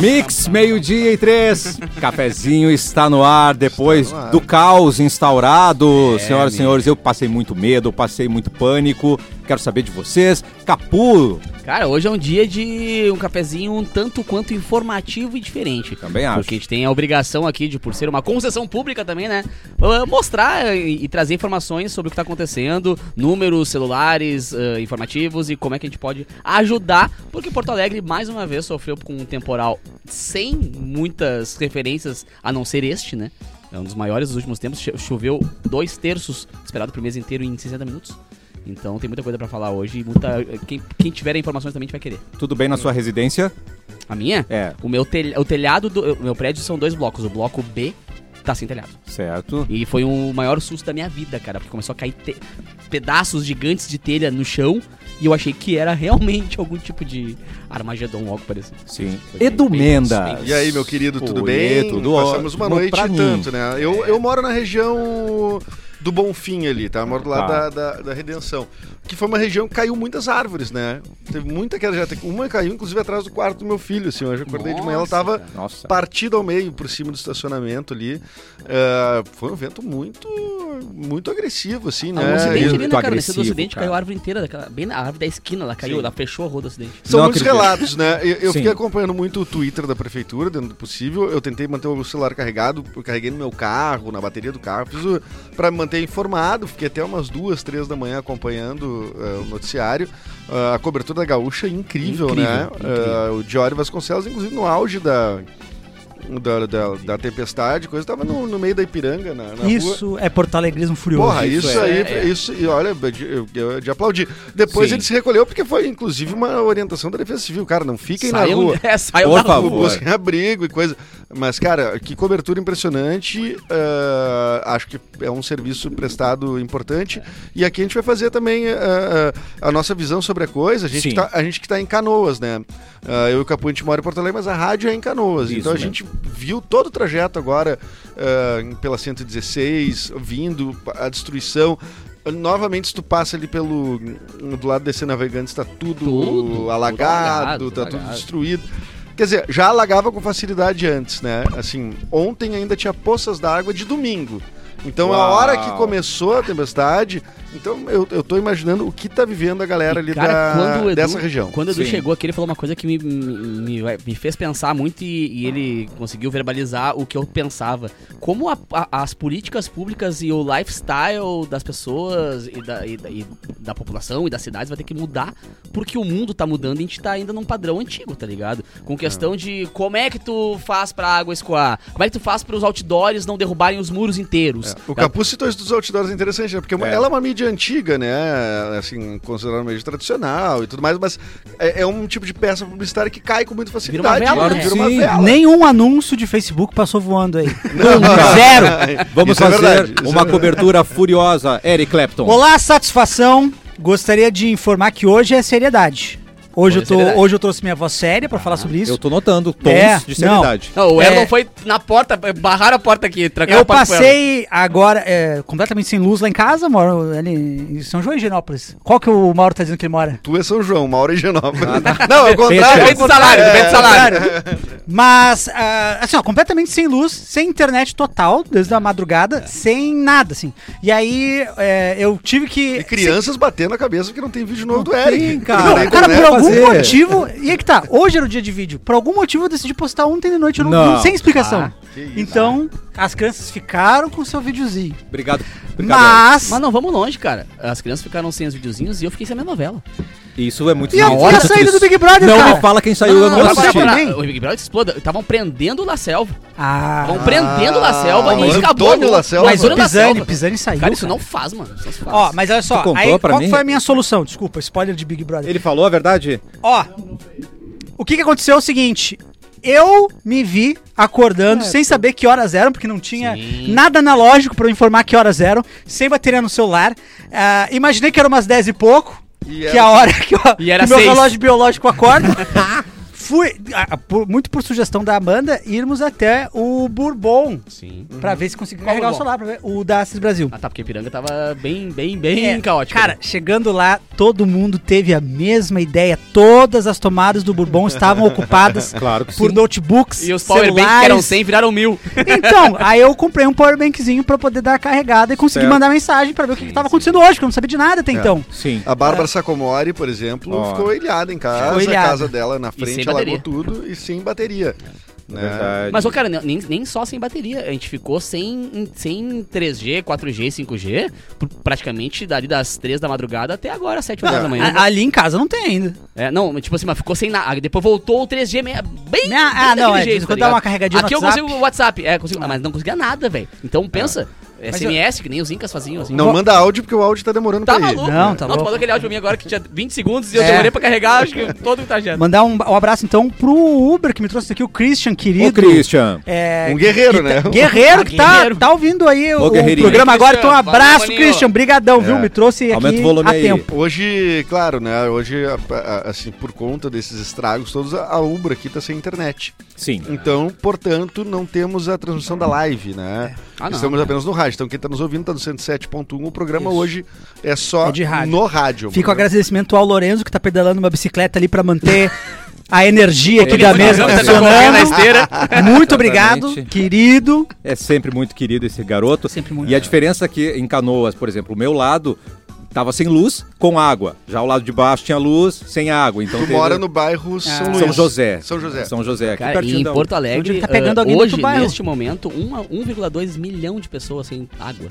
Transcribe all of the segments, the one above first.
Mix, meio-dia e três. Cafezinho está no ar depois no ar. do caos instaurado. É, Senhoras e senhores, eu passei muito medo, eu passei muito pânico. Quero saber de vocês. Capu, Cara, hoje é um dia de um cafezinho um tanto quanto informativo e diferente. Também acho. Porque a gente tem a obrigação aqui de, por ser uma concessão pública também, né? uh, Mostrar e, trazer informações sobre o que tá acontecendo, números, celulares, uh, informativos e como é que a gente pode ajudar. Porque Porto Alegre, mais uma vez, sofreu com um temporal sem muitas referências, a não ser este, né? É um dos maiores dos últimos tempos. Cho- Choveu dois terços, esperado pro mês inteiro em 60 minutos. Então tem muita coisa pra falar hoje. e Muita, quem, quem tiver informações também a gente vai querer. tudo bem na sua residência? A minha? É, O meu telha- o telhado do o meu prédio são dois blocos. O bloco B tá sem telhado. certo. E foi o maior susto da minha vida, cara, porque começou a cair te- pedaços gigantes de telha no chão e eu achei que era realmente algum tipo de Armagedon, algo parecido. Sim. Foi Edu bem- E aí, meu querido, tudo Oi, bem? tudo Passamos uma noite mim. tanto, né? Eu, eu moro na região do Bonfim ali, tá? Eu moro do lado Tá. da, da, da Redenção. Que foi uma região que caiu muitas árvores, né? Teve muita que já tem- Uma caiu, inclusive, atrás do quarto do meu filho, assim. Hoje eu acordei de manhã, ela Nossa, tava. Nossa. partida ao meio por cima do estacionamento ali. É, foi um vento muito, muito agressivo, assim, Ah, né? um acidente ali, né, cara? Nesse do acidente cara. caiu a árvore inteira, daquela, bem na árvore da esquina, ela caiu, Sim. ela fechou a rua do acidente. São Não muitos acredito. relatos, né? Eu, eu fiquei acompanhando muito o Twitter da prefeitura, dentro do possível. Eu tentei manter o celular carregado, eu carreguei no meu carro, na bateria do carro, fiz o, pra me manter informado. Fiquei até umas duas, três da manhã acompanhando eh, o noticiário. Ah, a cobertura da Gaúcha é incrível, Incrível, né? incrível. Ah, o Diório Vasconcelos, inclusive no auge da. Da, da, da tempestade, coisa, tava no, no meio da Ipiranga, na, na rua. Isso é Porto Alegrismo furioso. Porra, isso, Isso é, aí, é. isso, e olha, de, de, de aplaudir. Depois Sim. ele se recolheu porque foi, inclusive, uma orientação da Defesa Civil. Cara, não fiquem na rua. É, saiam Por da favor. rua. Busquem abrigo e coisa. Mas, cara, que cobertura impressionante. ah, acho que é um serviço prestado importante. E aqui a gente vai fazer também ah, a nossa visão sobre a coisa. A gente, Sim. que tá, a gente que tá em Canoas, né? Ah, eu e o Capu, a gente mora em Porto Alegre, mas a rádio é em Canoas. Isso então a mesmo. gente viu todo o trajeto agora ah, pela 116, vindo, a destruição. Novamente, se tu passa ali pelo. do lado desse navegante, está tudo, Tudo, alagado, tudo tá alagado, tudo destruído. Quer dizer, já alagava com facilidade antes, né? Assim, ontem ainda tinha poças d'água de domingo. Então, a Uau. hora que começou a tempestade, então eu, eu tô imaginando o que tá vivendo a galera E, ali cara, da- quando Edu- dessa região. Quando o Edu Sim. chegou aqui, ele falou uma coisa que me, me, me- fez pensar muito e, e ele conseguiu verbalizar o que eu pensava. Como a- a- as políticas públicas e o lifestyle das pessoas e da, e da- e da população e das cidades vai ter que mudar, porque o mundo tá mudando e a gente tá ainda num padrão antigo, tá ligado? Com questão de como é que tu faz pra água escoar, como é que tu faz para os outdoors não derrubarem os muros inteiros. O Tá? Capu citou isso dos outdoors é interessante, né? Porque É. ela é uma mídia antiga, né? Assim, considerada uma mídia tradicional e tudo mais, mas é, é um tipo de peça publicitária que cai com muita facilidade. Vira uma vela, né? né? Uma vela. Nenhum anúncio de Facebook passou voando aí. Zero! Vamos Isso é fazer isso uma é verdade. cobertura furiosa. Eric Clapton. Olá, satisfação. Gostaria de informar que hoje é seriedade. Hoje, é eu, tô, seriedade. hoje eu trouxe minha voz séria pra falar sobre isso. Eu tô notando tons É, de seriedade. Não, o É. Erlon foi na porta, barraram a porta aqui, trancaram Eu passei agora é, completamente sem luz lá em casa, moro ali em São João e Genópolis. Qual que o Mauro tá dizendo que ele mora? Tu é São João, Mauro é Genópolis. Ah, Não, é o contrário. Depende do salário, depende do salário. Mas, ah, assim, ó, completamente sem luz, sem internet total, desde a madrugada, sem nada, assim. E aí, é, eu tive que... E crianças batendo a cabeça porque não tem vídeo novo do Não Eric. tem, cara. Não, Não, cara, por algum fazer. motivo. E aí que tá, hoje era o dia de vídeo. Por algum motivo eu decidi postar ontem de noite, eu não, Não. sem explicação. Ah, então, as crianças ficaram com o seu videozinho. Obrigado. Obrigado. Mas. Mas não vamos longe, cara. As crianças ficaram sem os videozinhos e eu fiquei sem a minha novela. Isso é muito E a, e a saída do Big Brother, Não cara? me fala quem saiu, eu não eu assisti. também. O Big Brother exploda. Estavam prendendo o La Selva. Ah, Estavam prendendo o La Selva mas e o acabou. Antônio La Selva- mas o Pisani. Pisani saiu. Cara, isso cara. não faz, mano. Isso não faz. Ó, mas olha só, Tu contou aí pra qual mim? foi a minha solução? Desculpa, spoiler de Big Brother. Ele falou a verdade? Ó, o que que aconteceu é o seguinte, eu me vi acordando sem saber que horas eram, porque não tinha Sim. nada analógico pra eu informar que horas eram, sem bateria no celular. Ah, imaginei que era umas 10 e pouco, E que era- a hora que, eu, E era que meu seis. relógio biológico acorda. Fui, por- muito por sugestão da Amanda, irmos até o Bourbon Sim. pra ver se Qual carregar o Bourbon? celular, pra ver, o da Assis Brasil. Ah, tá, porque Piranga tava bem, bem, bem É, caótico. Cara, chegando lá, todo mundo teve a mesma ideia. Todas as tomadas do Bourbon estavam ocupadas Claro que por sim. notebooks, E os powerbanks que eram 100 viraram mil. Então, aí eu comprei um powerbankzinho pra poder dar a carregada e conseguir Certo. mandar mensagem pra ver o que, que tava acontecendo hoje, porque eu não sabia de nada até É. então. Sim. A Bárbara Sacomori, por exemplo, Ó. ficou ilhada em casa, Ficou ilhada. a casa dela na frente, alagou bateria. tudo e sem bateria. Né? Verdade. Mas, ô, cara, nem, nem só sem bateria. A gente ficou sem, sem 3G, 4G, 5G, pr- praticamente dali das 3 da madrugada até agora, 7 horas Não, da manhã. A- ali em casa não tem ainda. É, não, tipo assim, mas ficou sem nada. Depois voltou o 3G meia, bem. Ah, bem ah, não, é, jeito, quando tá dá uma carregadinha no Aqui eu WhatsApp. consigo o WhatsApp, é, consigo, mas não conseguia nada, velho. Então pensa, SMS, que nem os Incas faziam, assim. Não manda áudio porque o áudio tá demorando Tá pra ir. maluco? Não, tá Não, tu mandou aquele áudio pra mim agora que tinha 20 segundos e eu É. demorei pra carregar, acho que todo o trajeto. Mandar um, um abraço então pro Uber que me trouxe aqui, o Christian, querido. Ô, Christian. É, Um guerreiro, que né? tá- Guerreiro Ah, que tá, guerreiro. tá ouvindo aí o, o programa agora. Então, um abraço, valeu. Christian. Brigadão, viu? É. Me trouxe Aumenta aqui o volume a aí. tempo. Hoje, claro, né? Hoje, assim, por conta desses estragos todos, a Ubra aqui tá sem internet. Sim. Então, portanto, não temos a transmissão da live, né? Ah, não. Estamos apenas no rádio. Então, quem tá nos ouvindo tá no 107.1. O programa Isso. hoje é só É de rádio. no rádio. Fica o agradecimento ao Lorenzo, que tá pedalando uma bicicleta ali pra manter a energia aqui da tá mesa tá funcionando. esteira. Muito obrigado, querido. É sempre muito querido esse garoto. Sempre muito. E a diferença é que em Canoas, por exemplo, o meu lado tava sem luz, com água. Já o lado de baixo tinha luz, sem água. Então Tu teve- mora no bairro São Ah. São José. São José. São José, aqui Cara, pertinho em da- Porto Alegre, tá pegando alguém do hoje, outro bairro. neste momento, uma- 1,2 milhão de pessoas sem água.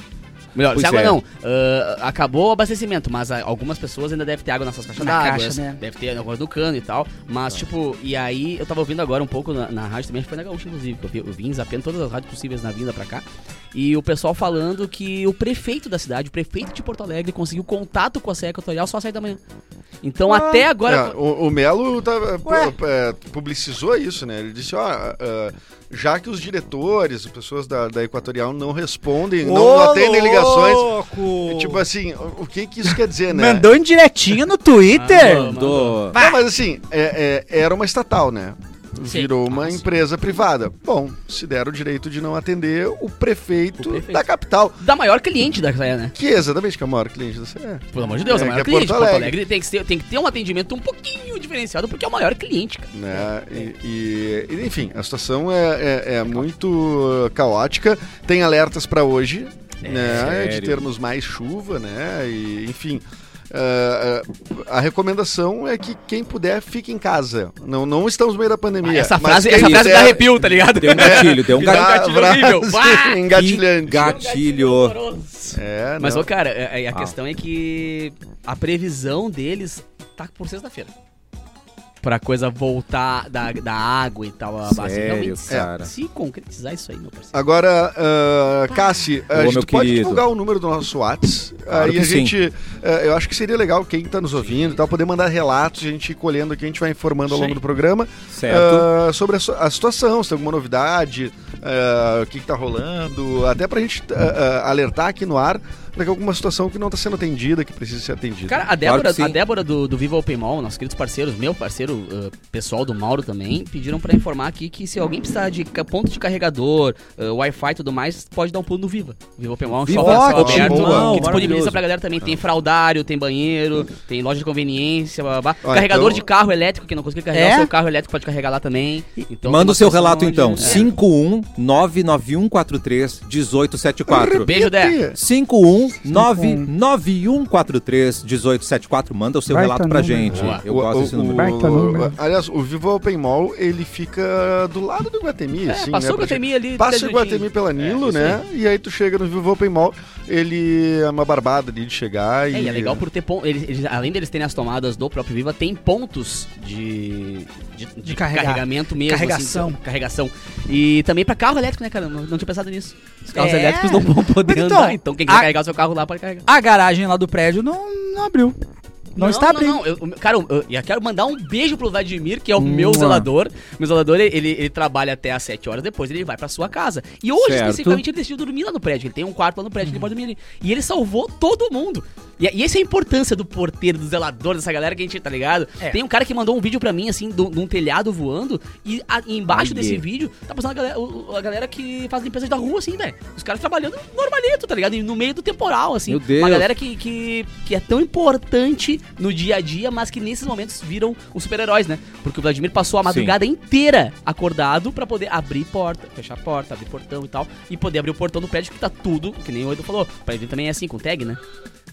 Melhor, Pois sem água é. não. ah, acabou o abastecimento, mas ah, algumas pessoas ainda devem ter água nas suas caixas Na d'água. caixa, né? Deve ter negócio do cano e tal. Mas, tipo, e aí eu tava ouvindo agora um pouco na, na rádio também, acho que foi na Gaúcha, inclusive, que eu, vi, eu vim zapeando todas as rádios possíveis na vinda pra cá. E o pessoal falando que o prefeito da cidade, o prefeito de Porto Alegre, conseguiu contato com a Serra Equatorial só às 7 da manhã. Então, até agora. É, o, o Melo pu- é, publicizou isso, né? Ele disse, ó, ah, já que os diretores, as pessoas da, da Equatorial não respondem, não, não atendem ligações, louco! tipo assim, o, o que que isso quer dizer, né? Mandou indiretinha no Twitter. Ah, Mandou. Não, mas assim, é- é- era uma estatal, né? Sim. Virou uma Ah, sim. empresa privada. Bom, se deram o direito de não atender o prefeito, O prefeito. da capital, Da maior cliente da CE, né? que é exatamente que é o maior cliente da CE. Pelo amor de Deus, É, é o maior é cliente. Porto Porto Alegre. Alegre tem que, ser, tem que ter um atendimento um pouquinho diferenciado, porque é o maior cliente, cara. né? E, e- e, enfim, a situação é, é- é muito caótica. Tem alertas para hoje, né? De termos mais chuva, né? E, enfim. Uh, a recomendação é que quem puder fique em casa. Não, não estamos no meio da pandemia. essa mas frase, essa frase puder- dá arrepio, tá ligado? Deu um gatilho, deu um Dá- gatilho. gatilho horrível. engatilhante. Gatilho. É, Mas, ô, cara, é- é- a Ah. questão é que a previsão deles tá por sexta-feira. Pra coisa voltar da, da água e tal. A base. Sério, Realmente, se- cara? Se concretizar isso aí, meu parceiro. Agora, uh, Cassi, a Ô, gente pode querido. divulgar o número do nosso WhatsApp. Claro aí que a gente. uh, eu acho que seria legal quem está nos ouvindo e tal, poder mandar relatos, a gente ir colhendo aqui, a gente vai informando ao longo Sim. do programa Certo. uh, sobre a, a situação, se tem alguma novidade, uh, o que, está rolando, até pra gente uh, uh, alertar aqui no ar para que alguma situação que não está sendo atendida, que precisa ser atendida. Cara, a Débora, sim. a Débora do, do Viva Open Mall, nossos queridos parceiros, meu parceiro uh, pessoal do Mauro também, pediram pra informar aqui que se alguém precisar de ponto de carregador, uh, Wi-Fi e tudo mais, pode dar um pulo no Viva. Viva Open Mall é um Viva, shopping a aberto, bom, que disponibiliza pra galera também. Tem fraudário, tem banheiro, tem loja de conveniência, blá, blá. Ó, carregador então- de carro elétrico, que não conseguir carregar É? o seu carro elétrico pode carregar lá também. Então, Manda o seu relato onde- então. É. 51 99143 1874. Beijo, Dé. 51 99143 1874. Manda o seu Baita relato pra número. gente. Boa. Eu gosto desse número. Baita número. aliás, o Vivo Open Mall, ele fica do lado do Guatemi, É, assim, passou né? o Guatemi ali. Passa o. Guatemi pela Nilo, É, né? E aí tu chega no Vivo Open Mall, ele é uma barbada ali de chegar É, e... e é legal por ter pontos. Além deles terem as tomadas do próprio Viva, tem pontos de, de, de carregar. carregamento mesmo. Carregação. Assim, carregação. E também pra carro elétrico, né, cara? Não, não tinha pensado nisso. Os carros É. elétricos não vão poder então, andar. Então quem quiser a- carregar o seu carro lá pode carregar. A garagem lá do prédio não, não abriu. Não, está abrindo. Não, eu, eu- cara, eu, eu- quero mandar um beijo pro Vladimir, que é o meu Mua. zelador. Meu zelador, ele, ele trabalha até às 7 horas, depois ele vai pra sua casa. E hoje, Certo. especificamente, ele decidiu dormir lá no prédio. Ele tem um quarto lá no prédio que ele pode dormir ali. E ele salvou todo mundo. E, e essa é a importância do porteiro, do zelador, dessa galera que a gente, tá ligado? É. Tem um cara que mandou um vídeo pra mim, assim, do- de um telhado voando. E, a- e embaixo Olha. desse vídeo, tá passando a galera, a galera que faz limpeza da rua, assim, velho. Os caras trabalhando normalito, tá ligado? E no meio do temporal, assim. Meu Deus. Uma galera que, que, que é tão importante no dia a dia, mas que nesses momentos viram os super-heróis, né? Porque o Vladimir passou a madrugada inteira acordado pra poder abrir porta, fechar porta, abrir portão e tal, e poder abrir o portão do prédio que tá tudo, que nem o Edu falou. Pra ele também é assim, com tag, né?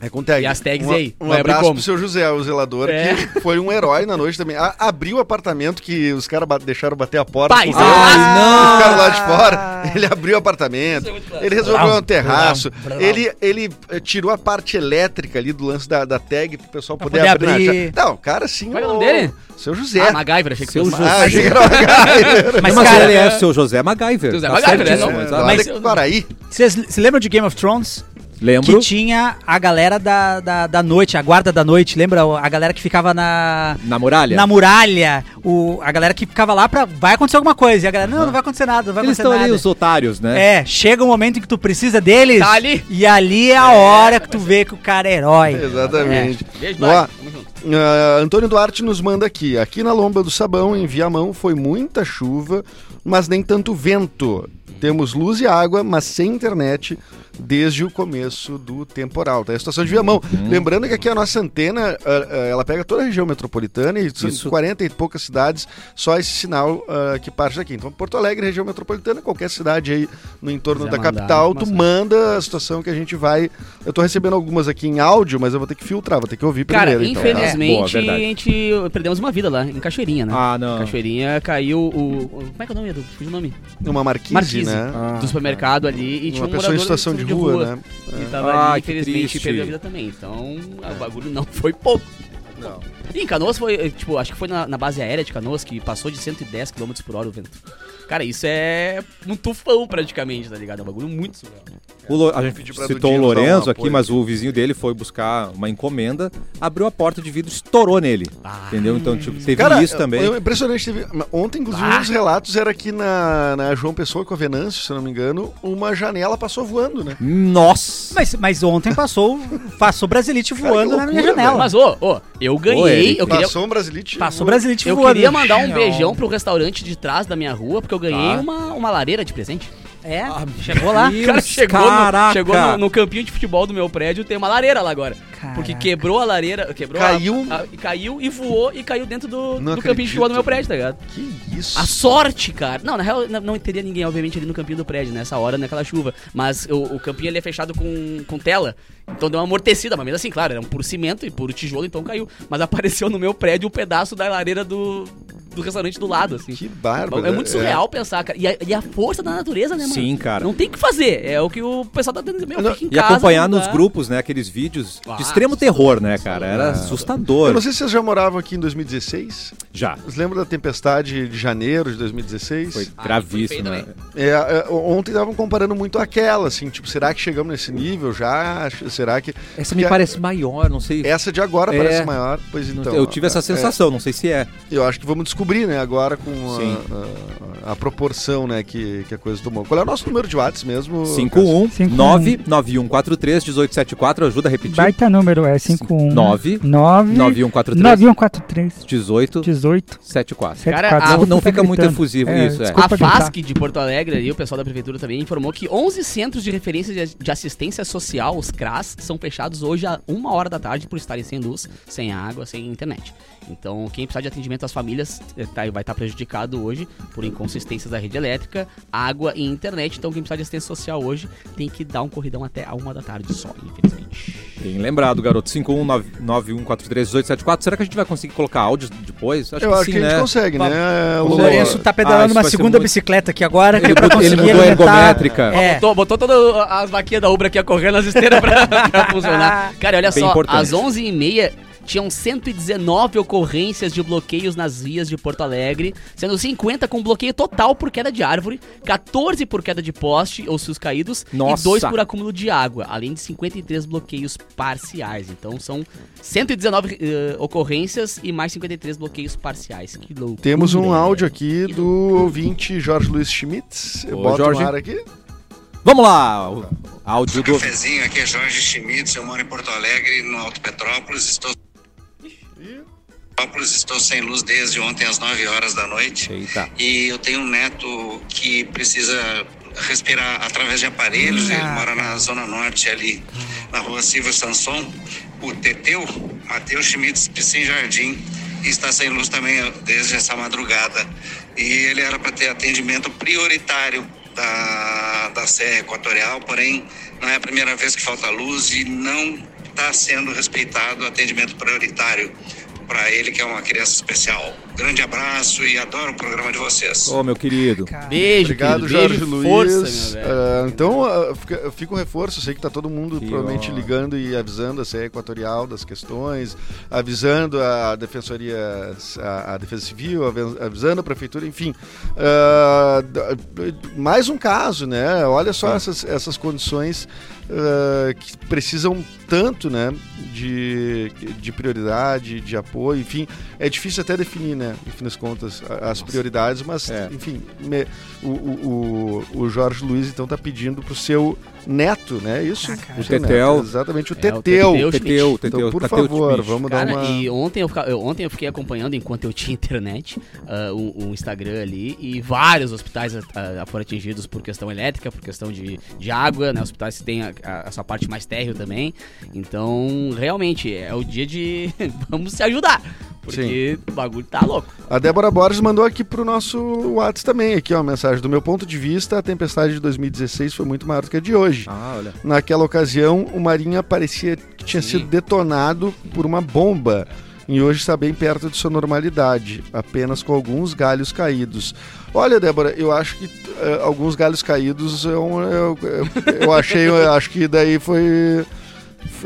É com tag. E as tags um, aí? Um abraço como? pro seu José, o zelador, É. que foi um herói na noite também. A- abriu o apartamento que os caras ba- deixaram bater a porta. Pai, é massa. e ficaram lá de fora. Ele abriu o apartamento. É. Ele resolveu Brau, um terraço. brau, brau. Ele, ele eh, tirou a parte elétrica ali do lance da, da tag pro pessoal Pra poder, poder abrir. abrir. Não, cara, sim. Qual é o nome dele? Seu José. Ah, MacGyver, achei que Seu. José. Ah, achei que era MacGyver. Mas, Mas, cara, ele é o seu José MacGyver. José Tá MacGyver, né? Não, É, Mas- de Guaraí. Vocês se lembram de Game of Thrones? Lembro. Que tinha a galera da, da, da noite, a guarda da noite, lembra? A galera que ficava na, Na muralha? na muralha, o, a galera que ficava lá pra. Vai acontecer alguma coisa. E a galera, não, não vai acontecer nada, não vai Eles acontecer estão nada. ali, os otários, né? É, chega um momento em que tu precisa deles. Tá ali. E ali é a hora que tu vê que o cara é herói. Exatamente. Beijo, Ó, Dói. Tamo junto. Ah, Antônio Duarte nos manda aqui. Aqui na Lomba do Sabão, em Viamão, foi muita chuva, mas nem tanto vento. Temos luz e água, mas sem internet desde o começo do temporal. Tá? É a situação de Viamão. Uhum. Lembrando que aqui a nossa antena, ah, ah, ela pega toda a região metropolitana e são Isso. 40 e poucas cidades, só esse sinal ah, que parte daqui. Então, Porto Alegre, região metropolitana, qualquer cidade aí no entorno da mandar capital, tu manda a situação que a gente vai... Eu tô recebendo algumas aqui em áudio, mas eu vou ter que filtrar, vou ter que ouvir Cara, primeiro. então, tá? infelizmente, É, boa, a gente perdemos uma vida lá, em Cachoeirinha, né? Ah, não. Cachoeirinha caiu o. o- Como é que é o nome, Edu? Fugiu o nome? Uma marquise, Marquise. né? Ah, do supermercado ali e tinha Uma um pessoa em situação de rua, né? Que tava Ah, ali, infelizmente, perdeu a vida também. Então, o bagulho não foi pouco. Não. E em Canoas foi, eh, tipo, acho que foi na, na base aérea de Canoas que passou de 110 km por hora o vento. Cara, isso é um tufão praticamente, tá ligado? É um bagulho muito surreal. O a gente citou o Lorenzo aqui, mas o vizinho dele foi buscar uma encomenda, abriu a porta de vidro e estourou nele. Ah. entendeu? Então, tipo, teve Cara, isso também. eu- impressionante. Teve, ontem, inclusive, um dos relatos era que na, na João Pessoa com a Venâncio, se eu não me engano, uma janela passou voando, né? Nossa! Mas, mas ontem passou, passou Brasilite voando que na minha loucura, janela. Mas, ô, ô, eu ganhei, Eric. eu queria... Passou um Brasilite. Passou voando. Brasilite Eu voando. queria mandar um beijão pro restaurante de trás da minha rua, porque eu ganhei Tá. uma, uma lareira de presente. É, Ah, chegou lá. Deus, O cara chegou, no, chegou no, no campinho de futebol do meu prédio, tem uma lareira lá agora. Caraca. Porque quebrou a lareira, quebrou a- Caiu? a- e caiu e voou e caiu dentro do, Não do campinho de futebol do meu prédio, tá ligado? Que isso? A sorte, cara. Não, na real, não, não teria ninguém, obviamente, ali no campinho do prédio, nessa hora, naquela chuva. Mas o, o campinho ele é fechado com, com tela. Então deu uma amortecida, mas mesmo assim, claro, era um puro cimento e puro tijolo, então caiu. Mas apareceu no meu prédio um pedaço da lareira do, do restaurante do lado, assim. Que bárbaro. É muito surreal pensar, cara. E a, e a força da natureza, né, mano? Sim, cara. Não tem o que fazer. É o que o pessoal tá dizendo. Meu, Não, E casa, acompanhar nos grupos, né, aqueles vídeos Ah, de extremo terror, né, cara? Era Eu assustador. não sei se vocês já moravam aqui em 2016. Já. Vocês lembram da tempestade de janeiro de 2016? Foi Ah, gravíssimo, foi né? É, é, ontem estavam comparando muito aquela, assim, tipo, será que chegamos nesse nível já? Será que. Essa me parece maior, não sei. Essa de agora É. parece maior. Pois então. eu tive essa é, sensação, não sei se é. Eu acho que vamos descobrir, né, agora com a, a- a proporção, né, que, que a coisa tomou. Qual é o nosso número de WhatsApp mesmo? 51 51. 99143 1874, ajuda a repetir. Baita número, é 51 9 9 9143 9143 18 18 74. 74. Cara, a- não fica muito efusivo isso, é. A. FASC de Porto Alegre e o pessoal da prefeitura também informou que 11 centros de referência de, de assistência social, os CRAS, são fechados hoje a uma hora da tarde por estarem sem luz, sem água, sem internet. Então, quem precisar de atendimento às famílias eh, tá- vai estar prejudicado hoje por inconsistências da rede elétrica, água e internet. Então, quem precisar de assistência social hoje tem que dar um corridão até a uma da tarde só, infelizmente. Bem lembrado, garoto. 51991431874. Será que a gente vai conseguir colocar áudios depois? Eu acho que a gente consegue, né? O? Lourenço tá Ah, pedalando isso uma segunda muito- bicicleta aqui agora, que Ele pra mudou- ele mudou a ergométrica. É. Botou, botou todas as vaquinhas da Ubra aqui a correr nas esteiras pra, pra funcionar. Cara, olha Bem só, importante. às 11h30 tinham 119 ocorrências de bloqueios nas vias de Porto Alegre, sendo 50 com bloqueio total por queda de árvore, 14 por queda de poste ou fios caídos Nossa. e 2 por acúmulo de água, além de 53 bloqueios parciais. Então são 119 eh, ocorrências e mais 53 bloqueios parciais. Que loucura. Temos um áudio aqui do ouvinte Jorge Luiz Schmitz. Eu Ô, boto Jorge. ar aqui. Vamos lá! Áudio do. Cafezinho, aqui é Jorge Schmitz, eu moro em Porto Alegre, no Alto Petrópolis, estou... Petrópolis, estou sem luz desde ontem às 9 horas da noite Eita. e eu tenho um neto que precisa respirar através de aparelhos, ele mora na zona norte ali, na rua Silva Sanson o Teteu, Matheus Schmitz de Sim Jardim, está sem luz também desde essa madrugada. E ele era para ter atendimento prioritário da, da Serra Equatorial, porém não é a primeira vez que falta luz e não está sendo respeitado o atendimento prioritário para ele, que é uma criança especial. Grande abraço e adoro o programa de vocês. Ô, meu querido. Beijo, Obrigado, querido. Jorge Beijo, Luiz. Força. Ah, então, ah, fica, fica um reforço. Eu sei que tá todo mundo Que provavelmente ó. ligando e avisando a CE Equatorial das questões, avisando a Defensoria, a, a Defesa Civil, avi- avisando a Prefeitura, enfim. D- mais um caso, né? Olha só essas, essas condições ah, que precisam tanto, né? De, de prioridade, de apoio, enfim. É difícil até definir, né? No fim das contas, as prioridades, mas, É. enfim, me- o, o, o, o Jorge Luiz então tá pedindo pro seu neto, né? Isso? Ah. O O Tetel. exatamente, o É, o Teteu. Teteu Teteu. Teteu, Então, por Tateu favor, vamos dar Cara, uma. e ontem eu, eu- ontem eu fiquei acompanhando, enquanto eu tinha internet, ah, o, o Instagram ali, e vários hospitais ah, foram atingidos por questão elétrica, por questão de, de água, né? Hospitais que têm a, a- essa parte mais térreo também. Então, realmente, é o dia de vamos se ajudar. Porque o bagulho tá louco. A Débora Borges mandou aqui pro nosso WhatsApp também, aqui ó, mensagem. Do meu ponto de vista, a tempestade de 2016 foi muito maior do que a de hoje. Ah, olha. Naquela ocasião, o Marinha parecia que tinha Sim. sido detonado por uma bomba. E hoje está bem perto de sua normalidade, apenas com alguns galhos caídos. Olha, Débora, eu acho que eh, alguns galhos caídos eu, eu, eu, eu achei, eu acho que daí foi.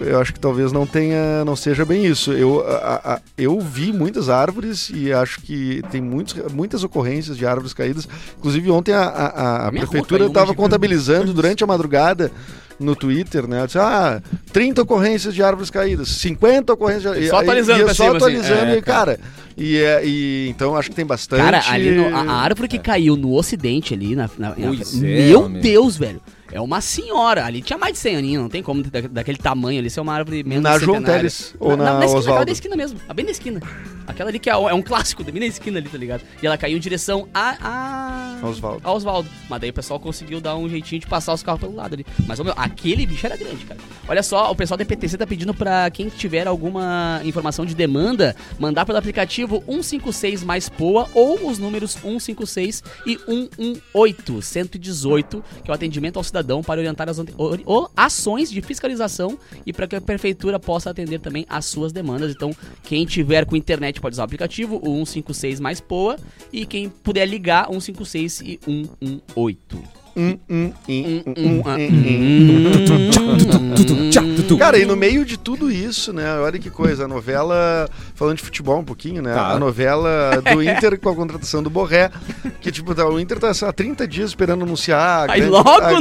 Eu acho que talvez não tenha, não seja bem isso. Eu, a- a- eu vi muitas árvores e acho que tem muitos, muitas ocorrências de árvores caídas. Inclusive ontem a, a- a- prefeitura estava contabilizando durante a madrugada no Twitter, né? Disse, ah, 30 ocorrências de árvores caídas, 50 ocorrências de Só atualizando e, pra só cima, assim. atualizando, É, e, cara. E, é- e então acho que tem bastante. Cara, ali no- a, árvore que caiu no ocidente ali, na, na- na- é, meu homem. Deus, velho. É uma senhora. Ali tinha mais de 100 aninhos, não tem como da- daquele tamanho ali ser uma árvore menos Na João. Teles ou na esquina, aquela da esquina mesmo, a bem da esquina. Aquela ali que é, é um clássico, bem na esquina ali, tá ligado? E ela caiu em direção a. a... Oswaldo. a Oswaldo. Mas daí o pessoal conseguiu dar um jeitinho de passar os carros pelo lado ali. Mas, meu, aquele bicho era grande, cara. Olha só, o pessoal da PTC tá pedindo pra quem tiver alguma informação de demanda, mandar pelo aplicativo 156 mais POA ou os números 156 e 118 118, que é o atendimento ao cidadão para orientar as ações de fiscalização e para que a prefeitura possa atender também as suas demandas. Então, quem tiver com internet pode usar o aplicativo, o 156 mais POA, e quem puder ligar 156 e 118. Hum, hum, hum, hum, hum, ah, hum, hum. Cara, e no meio de tudo isso, né? Olha que coisa, a novela, falando de futebol um pouquinho, né? Tá. A novela do Inter com a contratação do Borré, que tipo, tá, o Inter tá há 30 dias esperando anunciar a,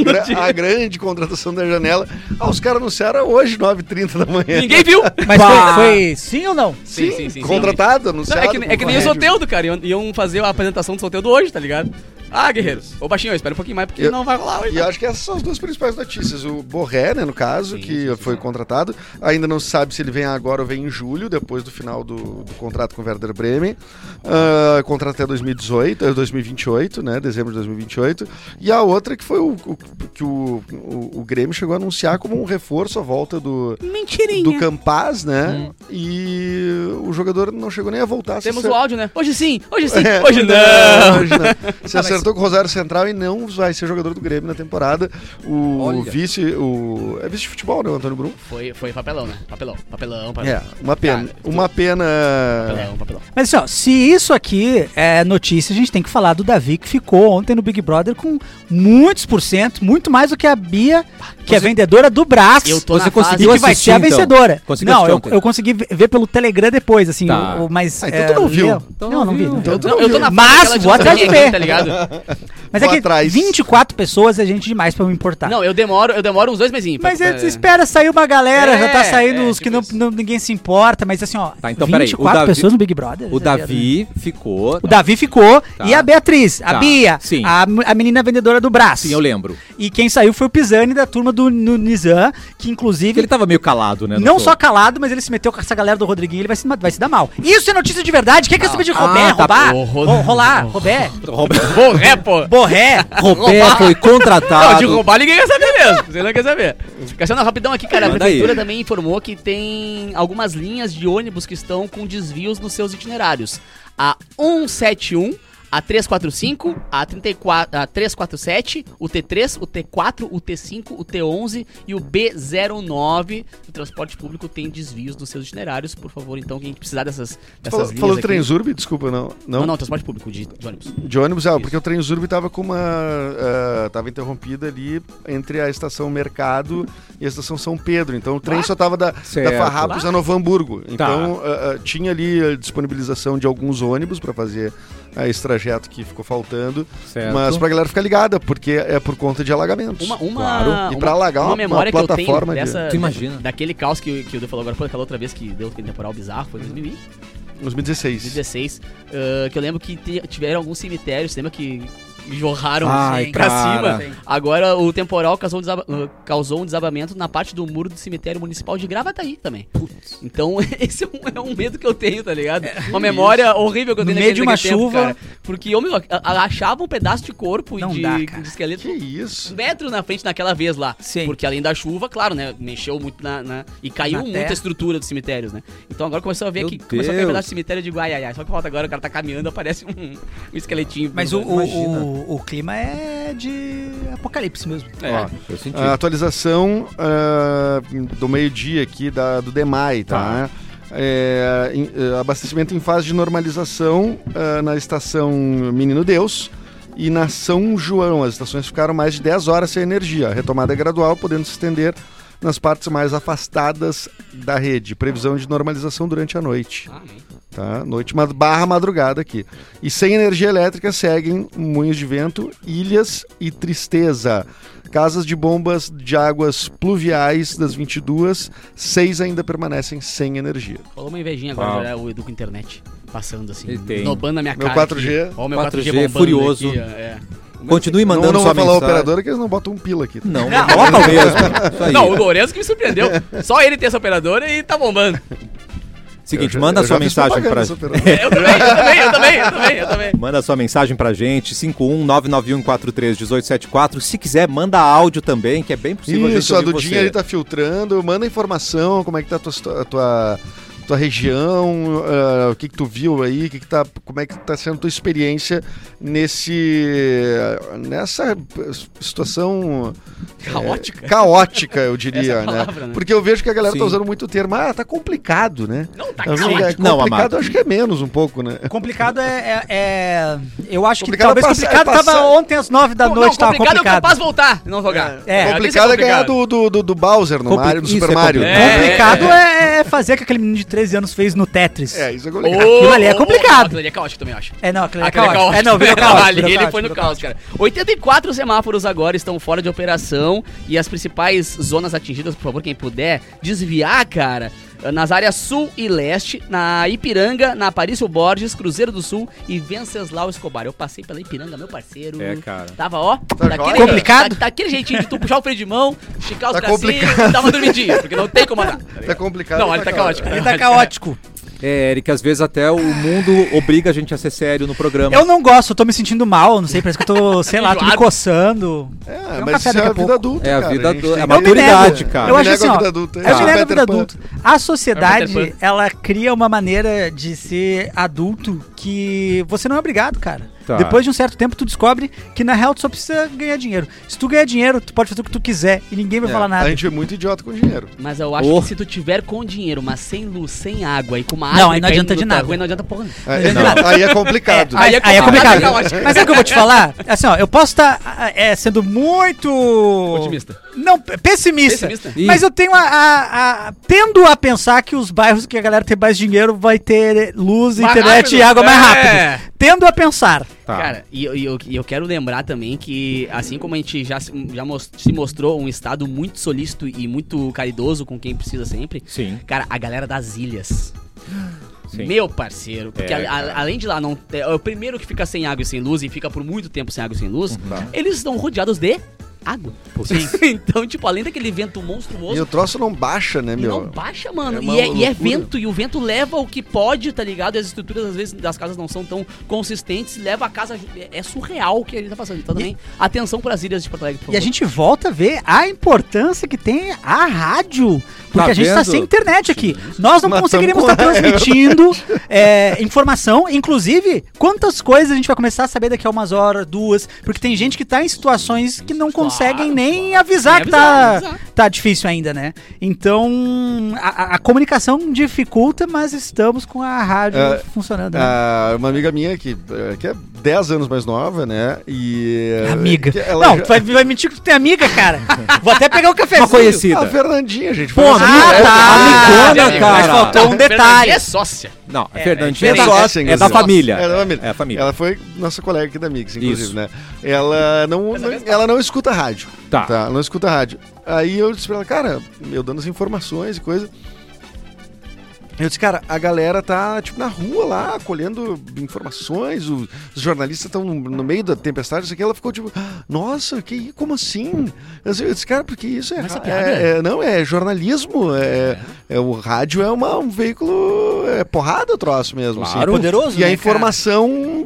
grande, a, a grande contratação da janela. Ah, os caras anunciaram hoje, 9h30 da manhã. Ninguém viu! Mas foi, foi sim ou não? Sim, sim, sim, sim. contratado, Não, anunciado. é que, é que nem o por Soteudo, cara. Iam, iam fazer a apresentação do Soteudo hoje, tá ligado? Ah, guerreiros. Ô, baixinho, espera um pouquinho mais, porque Eu- não vai rolar hoje. E acho que essas são as duas principais notícias. O Borré, né, no caso, Sim, que sim, sim. foi contratado. Ainda não se sabe se ele vem agora ou vem em julho, depois do final do, do contrato com o Werder Bremen. Ah, contrato até 2018, eh, 2028, né, dezembro de 2028. E a outra que foi o, o- que o, o, o Grêmio chegou a anunciar como um reforço à volta do, Mentirinha. do Campaz, né? E o jogador não chegou nem a voltar. Temos o áudio, né? Hoje sim, hoje sim, É, hoje não. hoje não. Acertou com o Rosário Central e não vai ser jogador do Grêmio na temporada. O Olha. vice, o. É vice de futebol, né? O Antônio Brum. Foi, foi papelão, né? Papelão, papelão, papelão. É, uma pena. Cara, tu- uma pena. Papelão, papelão. Mas assim, ó, se isso aqui é notícia, a gente tem que falar do Davi que ficou ontem no Big Brother com muitos por cento, muito mais do que a Bia, que é vendedora do braço. Eu tô Você conseguiu e que vai assistir, ser a então? vencedora. Conseguiu não, eu, eu consegui ver- pelo Telegram depois, assim, Tá. o, o- mas... Ah, então tu não viu. leu- Então não, não vi. viu. não. Então tu Não, eu tô na Mas, vou atrás de ver. tá ligado? Mas é Vou que atrás. 24 pessoas é gente demais pra me importar. Não, eu demoro, eu demoro uns dois mesinhos. pra- Mas é, pra- espera sair uma galera, É, já tá saindo é, os que tipo não, não- ninguém se importa, mas assim, ó, Tá, então, peraí, o 24 Davi- pessoas no Big Brother. O né? Davi ficou. O Davi ficou Tá. e a Beatriz, a Tá, Bia, sim. A, a menina vendedora do braço. Sim, eu lembro. E quem saiu foi o Pisani da turma do no Nizam, que inclusive Ele tava meio calado, né? não show. só calado, mas ele se meteu com essa galera do Rodriguinho, ele vai se, vai se dar mal. Isso é notícia de verdade. Quem quer saber de Robé, tá. roubar? O Ro- rolar, Robé. Borré, pô. Borré. Robé foi Não, de contratado. roubar ninguém quer saber mesmo. Você não quer saber. Cassiano, rapidão aqui, cara. A prefeitura aí. também informou que tem algumas linhas de ônibus que estão com desvios nos seus itinerários. A 171, a 345, a, 34, a 347, o T3, o T4, o T5, o T11 e o B09. O transporte público tem desvios nos seus itinerários. Por favor, então, quem precisar dessas, dessas Falou, linhas falou do aqui- Transurb? Desculpa, não. Não, Não, não, transporte público de, de ônibus. De ônibus, ah, porque o Transurb tava com uma. ah, tava interrompida ali entre a estação Mercado e a estação São Pedro. Então o trem só tava da, da. Farrapos a Novo Hamburgo. Tá. Então ah, ah, tinha ali a disponibilização de alguns ônibus para fazer ah, esse trajeto que ficou faltando. Certo. Mas pra galera ficar ligada, porque é por conta de alagamentos. Uma, uma, Claro. E uma- pra alagar uma uma- memória uma que eu tenho plataforma de- dessa, Tu imagina. daquele caos que, que o Edu falou agora, foi aquela outra vez que deu aquele temporal bizarro, foi em 2020, 2016. 2016, ah, que eu lembro que tiveram alguns cemitérios, lembra que jorraram Ai, assim, pra cima? Agora o temporal causou um, desaba- ah, causou um desabamento na parte do muro do cemitério municipal de Gravataí também. Então esse é um, é um medo que eu tenho, tá ligado? uma memória horrível que eu No tenho meio de uma tempo, chuva. cara. Porque, a- achava um pedaço de corpo e de, dá, de esqueleto Que isso? metro na frente naquela vez lá. Sim. Porque além da chuva, claro, né? Mexeu muito na. na- e caiu Na terra. estrutura dos cemitérios, né? Então agora começou a ver Meu que. Começou a cair Deus. pedaço de cemitério de ai, ai, ai. Só que falta agora, o cara tá caminhando, aparece um, um esqueletinho. Mas o, o, Imagina. O, o clima é de apocalipse mesmo. É. Ó, Faz sentido. A atualização ah, do meio-dia aqui da, do DEMAI, tá? É, em- eh, abastecimento em fase de normalização ah, na estação Menino Deus e na São João. As estações ficaram mais de 10 horas sem energia. A retomada é gradual, podendo se estender nas partes mais afastadas da rede. Previsão de normalização durante a noite. Ah, amém. Tá? Noite ma- barra madrugada aqui. E sem energia elétrica seguem Moinhos de Vento, Ilhas e Tristeza. Casas de bombas de águas pluviais das 22, seis ainda permanecem sem energia. Falou uma invejinha agora, já é o Edu com internet. Passando assim, nobando na minha Meu cara. 4G. aqui. Ó, o meu 4G, 4G bombando furioso. aqui, é. Continue Não, mandando não sua vou falar a mensagem. operadora que eles não botam um pila aqui. Não, Não, mesmo. Isso aí. Não, o Lourenço que me surpreendeu. Só ele tem essa operadora e tá bombando. Seguinte, Eu já- manda sua mensagem pra dessa operadora. Eu também, eu também, eu também, eu também, eu também. Manda sua mensagem pra gente, 51991431874. Se quiser, manda áudio também, que é bem possível a gente Isso, a ouvir Dudinha você. ali tá filtrando, manda informação, como é que tá a tua, a tua, tua região, ah, o que que tu viu aí, o que que tá, como é que tá sendo a tua experiência nesse, nessa situação Caótica. é, caótica, eu diria, é né? palavra, né? Porque eu vejo que a galera Sim. tá usando muito o termo, ah, tá complicado, né? Não, tá que caótico. é Não, complicado, Amado. eu acho que é menos um pouco, né? Complicado é, é- é- Eu acho que Complicado talvez é passar- complicado é passar- tava ontem às nove da Não, noite, tava complicado é o complicado. capaz voltar e não jogar. É. Complicado é ganhar do, do, do, do Bowser no Compli- Mario, isso Super é Mario. complicado. É, Complicado é, é fazer que aquele menino de 13 anos fez no Tetris. É, isso é complicado. Aquilo ali é complicado. não, Aquilo ali é caótico também, eu acho. É, não, aquele é Aquele é caótico. caótico. É, não, virou caótico. Ali virou ele foi no caos, cara. 84 semáforos agora estão fora de operação e as principais zonas atingidas, por favor, quem puder, desviar, cara. Nas áreas sul e leste, na Ipiranga, na Aparício Borges, Cruzeiro do Sul e Venceslau Escobar. Eu passei pela Ipiranga, meu parceiro. É, cara. Tava, ó, Tá daquele? Complicado? da- daquele jeitinho de tu puxar o freio de mão, esticar os Tá bracinhos complicado. e dar uma dormidinha, porque não tem como andar. Tá complicado. Não, ele tá caótico. Ele tá caótico. É, Eric, às vezes até o mundo obriga a gente a ser sério no programa. Eu não gosto, eu tô me sentindo mal, não sei, parece que eu tô, sei lá, tô me coçando. É, um mas isso é a vida adulta, É a vida gente adu- tem é a maturidade, cara. Eu acho assim, a ó, vida adulta. eu me é nego a vida adulta. A sociedade, ela cria uma maneira de ser adulto que você não é obrigado, cara. Tá. Depois de um certo tempo, tu descobre que na real tu só precisa ganhar dinheiro. Se tu ganhar dinheiro, tu pode fazer o que tu quiser e ninguém vai É, falar nada. A gente é muito idiota com dinheiro. Mas eu acho Oh. que se tu tiver com dinheiro, mas sem luz, sem água e com uma Não, árvore aí não caindo adianta de teu nada. rua, não adianta porra. nenhuma. Não. não, aí é complicado. Aí, Aí aí é é complicado. Mas sabe o que eu vou te falar? Assim, ó, eu posso estar é, sendo muito. Otimista. Não, pessimista. Pessimista. Ih. Mas eu tenho a, a- a- Tendo a pensar que os bairros que a galera tem mais dinheiro vai ter luz, Mais internet rápido. e água mais É. rápido. Tendo a pensar. Tá. Cara, e, eu- e eu, e eu quero lembrar também que, assim como a gente já, se- já mos- se mostrou um estado muito solícito e muito caridoso com quem precisa sempre, Sim, cara, a galera das ilhas. sim. Meu parceiro, porque É, a- a- além de lá não é o primeiro que fica sem água e sem luz e fica por muito tempo sem água e sem luz, Tá. eles estão rodeados de água. então, tipo, além daquele vento monstruoso, E o troço não baixa, né, e meu? não baixa, mano. É e, é, e é vento, e o vento leva o que pode, tá ligado? E as estruturas, às vezes, das casas não são tão consistentes, leva a casa. É, surreal o que ele tá passando. Então também, atenção pras ilhas de Porto Alegre, por E a gente volta a ver a importância que tem a rádio. Porque Tá a gente tá vendo? sem internet aqui. Nós não Mas conseguiríamos estar com- transmitindo é, informação. Inclusive, quantas coisas a gente vai começar a saber daqui a umas horas, duas. Porque tem gente que tá em situações que não Claro, conseguem nem claro. avisar Nem que tá, avisar, tá difícil ainda, né? Então, a, a- comunicação dificulta, mas estamos com a rádio É, funcionando. né? Ah, uma amiga minha que, eh, que é 10 anos mais nova, né? E. amiga. não, já- tu vai, vai mentir que tu tem amiga, cara. Vou até pegar o cafezinho. Uma conhecida. A Fernandinha, gente. Pô, amiga, amiga. tá. amigona, Ah, cara. Mas faltou um Fernandinha detalhe. é sócia. Não, a Fernandinha é é, da, sócia, é, é da família. É da família. É a família. Ela foi nossa colega aqui da Mix, inclusive, Isso. né? Ela não, não- ela não escuta rádio. Tá. Ela não escuta rádio. Aí eu disse pra ela, cara, eu dando as informações e coisa. Eu disse, cara, a galera tá, tipo, na rua lá, colhendo informações, os jornalistas estão no, meio da tempestade, isso aqui. Ela ficou tipo, nossa, que, como assim? Eu disse, cara, porque isso é, piada é- é- Não, é jornalismo. É, é, o rádio é uma, um veículo, é porrada o troço mesmo. assim. Claro. Poderoso, E a né, informação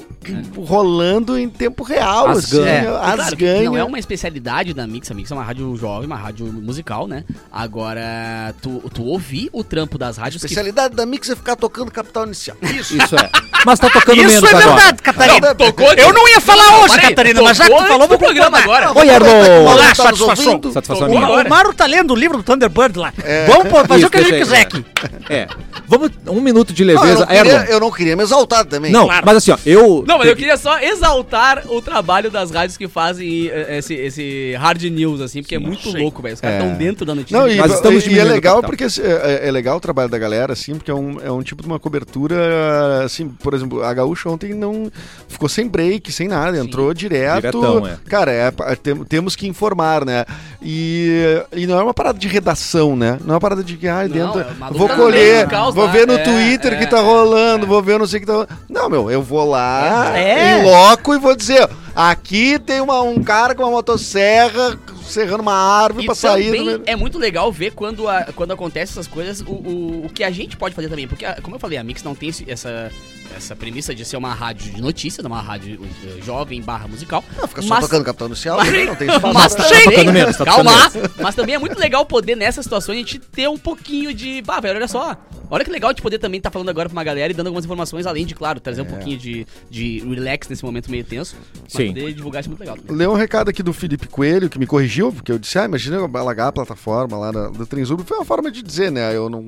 rolando em tempo real, As assim, ganha. É. As claro, não é uma especialidade da Mix, a Mix é uma rádio jovem, uma rádio musical, né? Agora, tu, tu ouvir o trampo das rádios que especialidade da Mix é ficar tocando Capital Inicial. Isso. Isso é. Mas tá tocando Isso menos é agora. verdade, Catarina. tocou Eu não ia falar hoje, peraí, Catarina, mas já que tu falou, vou programa agora. Oi, Erlon. Olá, Tá satisfação. Satisfação minha. O Mauro tá lendo o livro do Thunderbird lá. É. Vamos fazer Isso, o que a gente quiser aqui. É. Vamos, um minuto de Não, eu, leveza. não queria, eu não queria me exaltar também. Não, mas assim, ó, eu. Não, mas eu queria só exaltar o trabalho das rádios que fazem eh, esse, esse hard news, assim, porque é muito louco, velho. Os caras É. estão dentro da notícia. Não, e, Mas estamos e- e é legal porque é, é legal o trabalho da galera, assim, porque é um, é um tipo de uma cobertura, assim, por exemplo, a Gaúcha ontem não ficou sem break, sem nada, entrou direto. Diretão, é. Cara, é, pa- tem- temos que informar, né? E, e não é uma parada de redação, né? Não é uma parada de que, ah, Não, dentro, é uma vou luta colher, caos vou ver no É, Twitter é, que tá rolando, vou ver não sei o que tá rolando. Não, meu, eu vou lá É. em loco e vou dizer, aqui tem uma, um cara com uma motosserra serrando uma árvore E pra sair. do é muito legal ver quando, a- quando acontece essas coisas, o, o, o que a gente pode fazer também. Porque, como eu falei, a Mix não tem esse- essa, essa premissa de ser uma rádio de notícia, uma rádio eh, jovem barra musical. Não, fica só Mas- tocando Capitão Inicial, Mas, não tem espaço mas também, tocando menos, tá calma, tocando mas também é muito legal poder nessas situações a gente ter um pouquinho de, bah, velho, olha só, olha que legal de poder também estar falando agora pra uma galera e dando algumas informações, além de, claro, trazer um pouquinho de, de relax nesse momento meio tenso, mas Sim. poder divulgar isso é muito legal. também. Lê um recado aqui do Felipe Coelho, que me corrigiu, porque eu disse, ah, imagina eu alagar a plataforma lá da, do Trenzub. Foi uma forma de dizer, né? Eu não.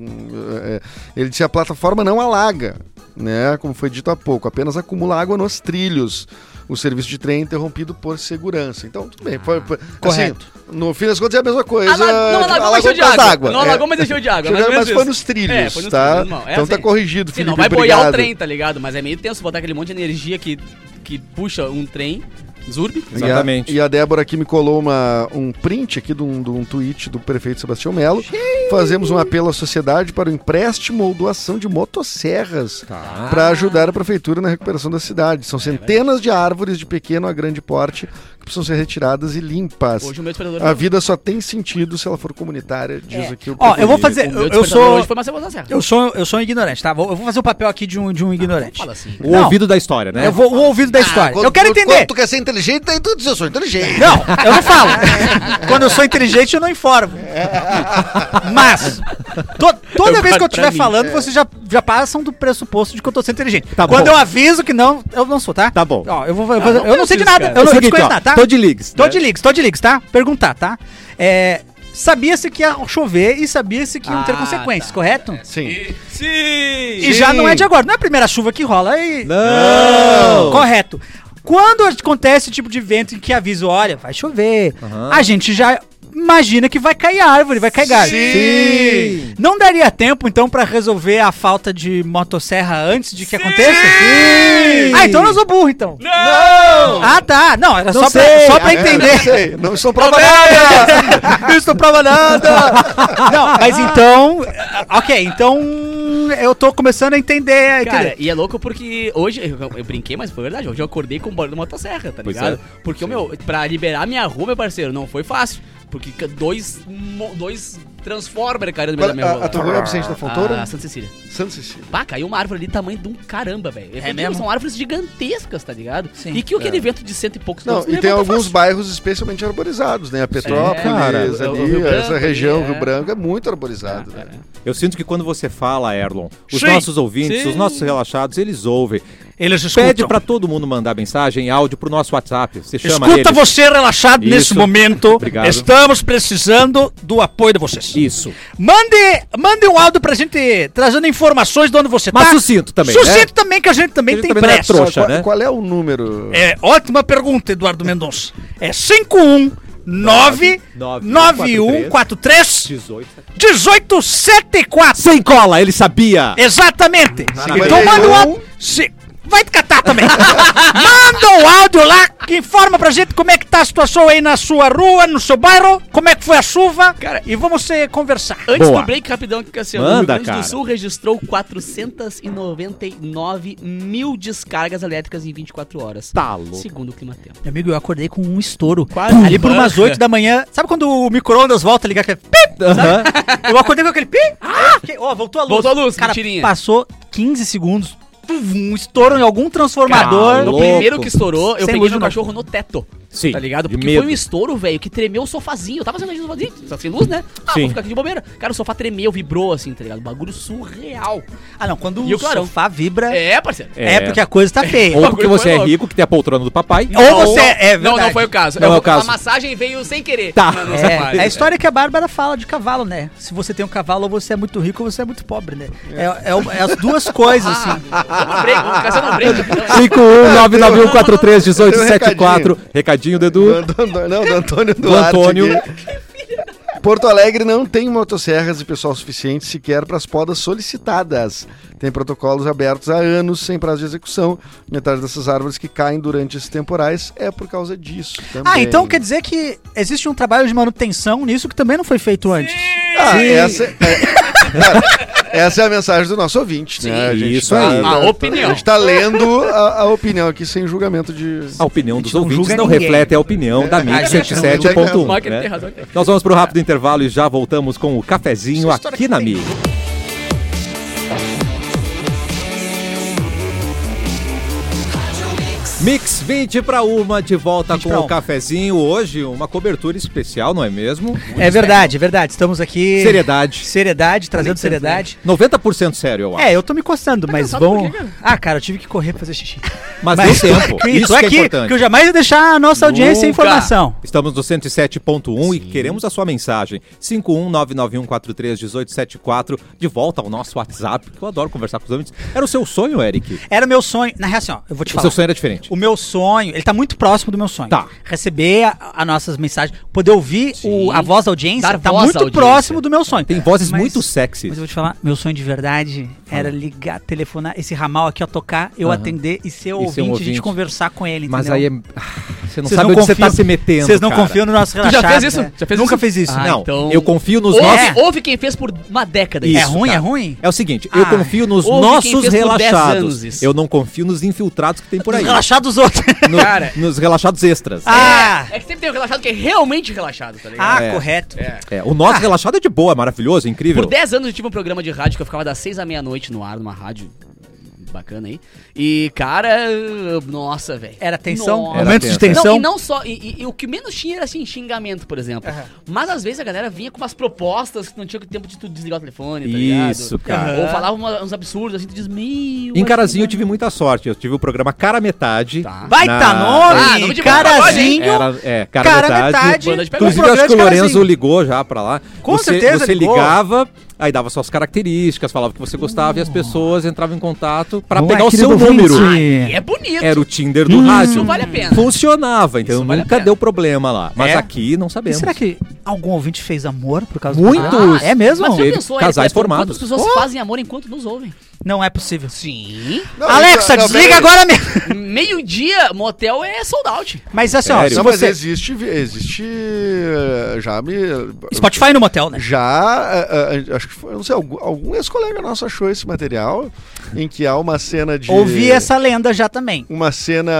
é, ele disse a plataforma não alaga, né? Como foi dito há pouco, apenas acumula água nos trilhos. O serviço de trem é interrompido por segurança. Então, tudo bem. Foi, foi- correto. assim, no fim das contas é a mesma coisa. Ala- não alagou, mas encheu de água. Não alagou, mas encheu de água. Mas menos foi nos trilhos, É, foi nos tá? trilhos, então tá assim. corrigido, Sim, Felipe. não vai boiar obrigado. o trem, tá ligado? Mas é meio tenso botar aquele monte de energia que, que puxa um trem, Zurb. Exatamente. E a, e a Débora aqui me colou uma, um print aqui de um, de um tweet do prefeito Sebastião Melo. Fazemos um apelo à sociedade para o empréstimo ou doação de motosserras Tá. para ajudar a prefeitura na recuperação da cidade. São centenas de árvores de pequeno a grande porte precisam ser retiradas e limpas. Hoje o meu despertador... A vida só tem sentido se ela for comunitária, diz É. aqui o Ó, eu vou fazer. o meu Eu, eu sou. hoje foi Marcelo Serra. Eu sou, eu sou um ignorante, tá? Vou- Eu vou fazer o papel aqui de um, de um ignorante. Fala assim. O Não. ouvido da história, né? Eu vou o ouvido da história. Quando eu quero entender. Quando tu quer ser inteligente, daí tu diz, eu sou inteligente. Não, eu não falo. Quando eu sou inteligente, eu não informo. Mas, to- toda Eu vez que eu estiver falando, vocês já, já passam do pressuposto de que eu tô sendo inteligente. Tá Quando bom. eu aviso que não, eu não sou, tá? Tá bom. Ó, eu, vou, eu, vou- Ah, não eu não sei de nada. cara. Eu não É o eu seguinte, desconheço ó, nada, tá? Tô de leaks, Tô né? de leaks, tô de leaks, tá? Perguntar, tá? É, Sabia-se que ia chover e sabia-se que iam ter Ah, consequências, tá. correto? Sim. Sim! E já não é de agora, não é a primeira chuva que rola e. Não! Correto. Quando acontece esse tipo de vento em que avisa, olha, vai chover, Aham. a gente já imagina que vai cair árvore, vai cair galho. Sim. Não daria tempo, então, pra resolver a falta de motosserra antes de que aconteça? Sim. Ah, então eu não sou burro, então. Não! Ah, tá. Não, era Não só, sei. pra, só pra É, não entender. sei, não estou prova nada. Não estou prova nada. Não, mas então. Ok, então. Eu tô começando a entender. Cara, entender. e é louco porque hoje, eu, eu brinquei, mas foi verdade, hoje eu acordei com o barulho da motosserra, tá Pois ligado? é. Porque, o meu, pra liberar minha rua, meu parceiro, não foi fácil. Porque dois, dois Transformer caiu no meio da minha a, rua. a tua rua é Vicente da Fontoura? Ah, Santa Cecília. Santa Cecília. Bah, caiu uma árvore ali tamanho de um caramba, velho. É mesmo? São árvores gigantescas, tá ligado? Sim. E que aquele vento de cento e poucos Não, e tem levanta alguns fácil. bairros especialmente arborizados, né? A Petrópolis, o ali, essa região, ali, Rio é. Branco, é muito arborizado. É, né? Eu sinto que quando você fala, Erlon, os Sim. nossos ouvintes, Sim. os nossos relaxados, eles ouvem. Eles escutam. Pede pra todo mundo mandar mensagem em áudio pro nosso WhatsApp. Você chama Escuta eles. você relaxado Isso. nesse momento. Obrigado. Estamos precisando do apoio de vocês. Isso. Mande, mande um áudio pra gente trazendo informações de onde você Mas tá. sucinto também, Sucinto também, que a gente também Que a tem gente também não é pressa. trouxa. qual, né? qual é o número? É, ótima pergunta, Eduardo Mendonça. É 519 9143 18. 1874. Sem cola, ele sabia. Exatamente. Maravilha. Então manda um. Se- Vai te catar também. manda um áudio lá que informa pra gente como é que tá a situação aí na sua rua, no seu bairro, como é que foi a chuva. Cara, e vamos eh, conversar. Antes Boa. do break, rapidão, que assim, Manda, o Rio Grande cara. do Sul registrou 499 mil descargas elétricas em 24 horas. Tá louco. Segundo o Climatempo. Meu amigo, eu acordei com um estouro. Quase ali por umas banca. 8 da manhã. Sabe quando o micro-ondas volta a ligar aquele pip? Eu acordei com aquele pip. Ah! Ó, voltou a luz. Voltou a luz, Cara, mentirinha. passou 15 segundos. Um estouro em algum transformador. Cara, No louco. primeiro que estourou, eu Sem peguei meu cachorro no teto. Sim, Tá ligado? Porque foi um estouro, velho, que tremeu o sofazinho. Eu tava sendo sofazinho, tá sem luz, né? Ah, Sim. vou ficar aqui de bobeira. Cara, o sofá tremeu, vibrou assim, tá ligado? Bagulho surreal. Ah, não. Quando E o clarão. sofá vibra, é, É, parceiro. porque a coisa tá feia. Ou porque você é rico, que tem a poltrona do papai. Ou você é Não, verdade. não foi o caso. Não Eu- é o caso. A massagem veio sem querer. Tá. no É, é a história que a Bárbara fala de cavalo, né? Se você tem um cavalo, ou você é muito rico ou você é muito pobre, né? É, é é as duas coisas, assim. Vamos break. rapidão. 51991431874. Recadinho do Edu. Do, do- não, do Antônio Duarte. Antônio. aqui. Porto Alegre não tem motosserras e pessoal suficiente sequer para as podas solicitadas. Tem protocolos abertos há anos sem prazo de execução. Metade dessas árvores que caem durante esses temporais é por causa disso. Também. Ah, então quer dizer que existe um trabalho de manutenção nisso que também não foi feito antes. Ah, essa, é, essa é a mensagem do nosso ouvinte, né? Sim, isso aí. A opinião. A gente tá lendo a, a opinião aqui sem julgamento de. A opinião dos não ouvintes não ninguém. reflete a opinião da A não 107.1. Marketing tem né? razão. Nós vamos pro rápido intervalo e já voltamos com o cafezinho aqui na tem. Mix 20 para uma, de volta 20 com o uma. cafezinho. Hoje, uma cobertura especial, não é mesmo? É verdade, é verdade. Estamos aqui. Seriedade. Seriedade, trazendo seriedade. 90% sério, eu acho. É, eu tô me coçando, mas vão. por quê, cara? Ah, cara, eu tive que correr pra fazer xixi. Mas, Mas deu tempo. Aqui, Isso que é aqui, importante. que eu jamais ia deixar a nossa audiência Nunca. informação. Estamos no 107.1 e queremos a sua mensagem. 51991431874, de volta ao nosso WhatsApp, que eu adoro conversar com os ouvintes. Era o seu sonho, Eric? Era meu sonho. Na real, assim, ó, eu vou te O falar. seu sonho era diferente. O meu sonho, ele tá muito próximo do meu sonho. Tá. Receber a, a nossas mensagens, poder ouvir o- a voz da audiência, Dar tá voz muito audiência. próximo do meu sonho. Tem vozes Mas- muito sexys. Mas eu vou te falar, meu sonho de verdade era ligar, telefonar, esse ramal aqui, ó, tocar, eu atender e ser E ouvinte, ser um a ouvinte. gente conversar com ele, Mas entendeu? aí é... ah, Você não Vocês sabe não onde você tá se metendo, Vocês não cara. confiam no nosso Tu já relaxado. fez isso? né? Já fez Nunca isso? fez isso. Ah, não, então- eu confio nos Houve, nossos... houve quem fez por uma década. Isso, é ruim, cara. é ruim? É o seguinte, eu Ah. confio nos nossos fez por 10 anos relaxados. Eu não confio nos infiltrados que tem por aí. relaxados outros. No- Cara. nos relaxados extras. ah, É que sempre tem um relaxado que é realmente relaxado, tá ligado? ah, É. correto. É. É, o nosso relaxado é de boa, é maravilhoso, é incrível. Por 10 anos eu tive um programa de rádio que eu ficava das 6 à meia-noite no ar, numa rádio bacana aí. E, cara, nossa, velho. Era tensão? Nossa. Era Momentos de tensão? Não, e não só. E, e- e o que menos tinha era assim, xingamento, por exemplo. Aham. Mas às vezes a galera vinha com umas propostas que não tinha tempo de tu desligar o telefone, tá Isso, ligado? cara. Ou falava uma- uns absurdos assim, tu diz, meu. Em Carazinho eu tive muita sorte. Eu tive o programa Cara Metade. Tá. Baita na- nome, Ah, nome de banda, carazinho. Era, é, Cara, Cara Metade. metade. Inclusive, acho que o Lorenzo ligou já pra lá. Com você, certeza Você ligou. ligava, aí dava suas características, falava que você gostava e as pessoas entravam em contato pra Boa, pegar o seu número. E é bonito. Era o Tinder do Isso rádio. vale a pena. Funcionava, então Isso vale nunca deu problema lá. Mas É? aqui não E sabemos. será que Algum ouvinte fez amor por causa Muitos. do programa? É mesmo? Mas já pensou, casais por formados. Quantas pessoas fazem amor enquanto nos ouvem? Não é possível. Sim. Não, Alexa, isso- não, desliga agora mesmo. Meio-dia, motel é sold out. Mas assim, ó, Sério? se Não, mas você... existe, existe eh, já me Spotify no motel, né? já eh, eh, acho que foi, não sei, algum, algum ex-colega nosso achou esse material em que há uma cena de Ouvi essa lenda já também. uma cena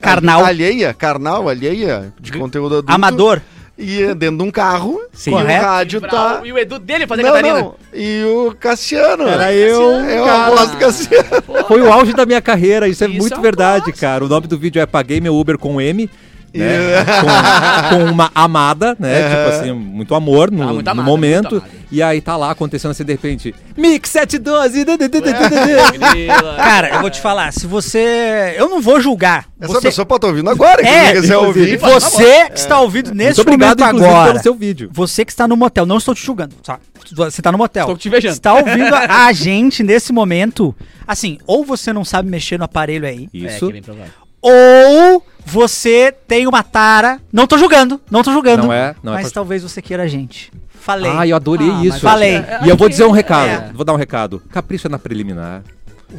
Carnal. alheia, carnal, alheia de conteúdo adulto. Amador. E é dentro de um carro Sim. e o Correto. rádio tá E o Edu dele fazer não, Catarina. não. E o Cassiano. Era eu, É a cara. voz do Cassiano. Foi o auge da minha carreira, isso é Isso muito é um verdade, clássico. cara. O nome do vídeo é Paguei Meu Uber com M. Né? Com, com uma amada, né? Tipo assim, muito amor no, Ah, muito no amada, momento. muito amada. E aí tá lá acontecendo assim de repente. Mix 712. dê, dê, dê, dê, dê, dê, dê. Cara, eu vou te falar, se você... Eu não vou julgar. Essa Você... pessoa pode estar ouvindo agora, É, quem quiser ouvir. Você que está ouvindo nesse Muito obrigado, momento agora. pelo seu vídeo. Você que está no motel, não estou te julgando. Tá? Você está no motel. Estou te invejando. Está ouvindo a, a gente nesse momento. Assim, ou você não sabe mexer no aparelho aí, É, Isso. que é bem provável. ou você tem uma tara. Não tô julgando, não tô julgando. Não é, não é mas pra- talvez você queira a gente. Falei. Ah, eu adorei Ah, mas isso. Falei. E eu vou dizer um É. recado. Vou dar um recado. Capricha na preliminar.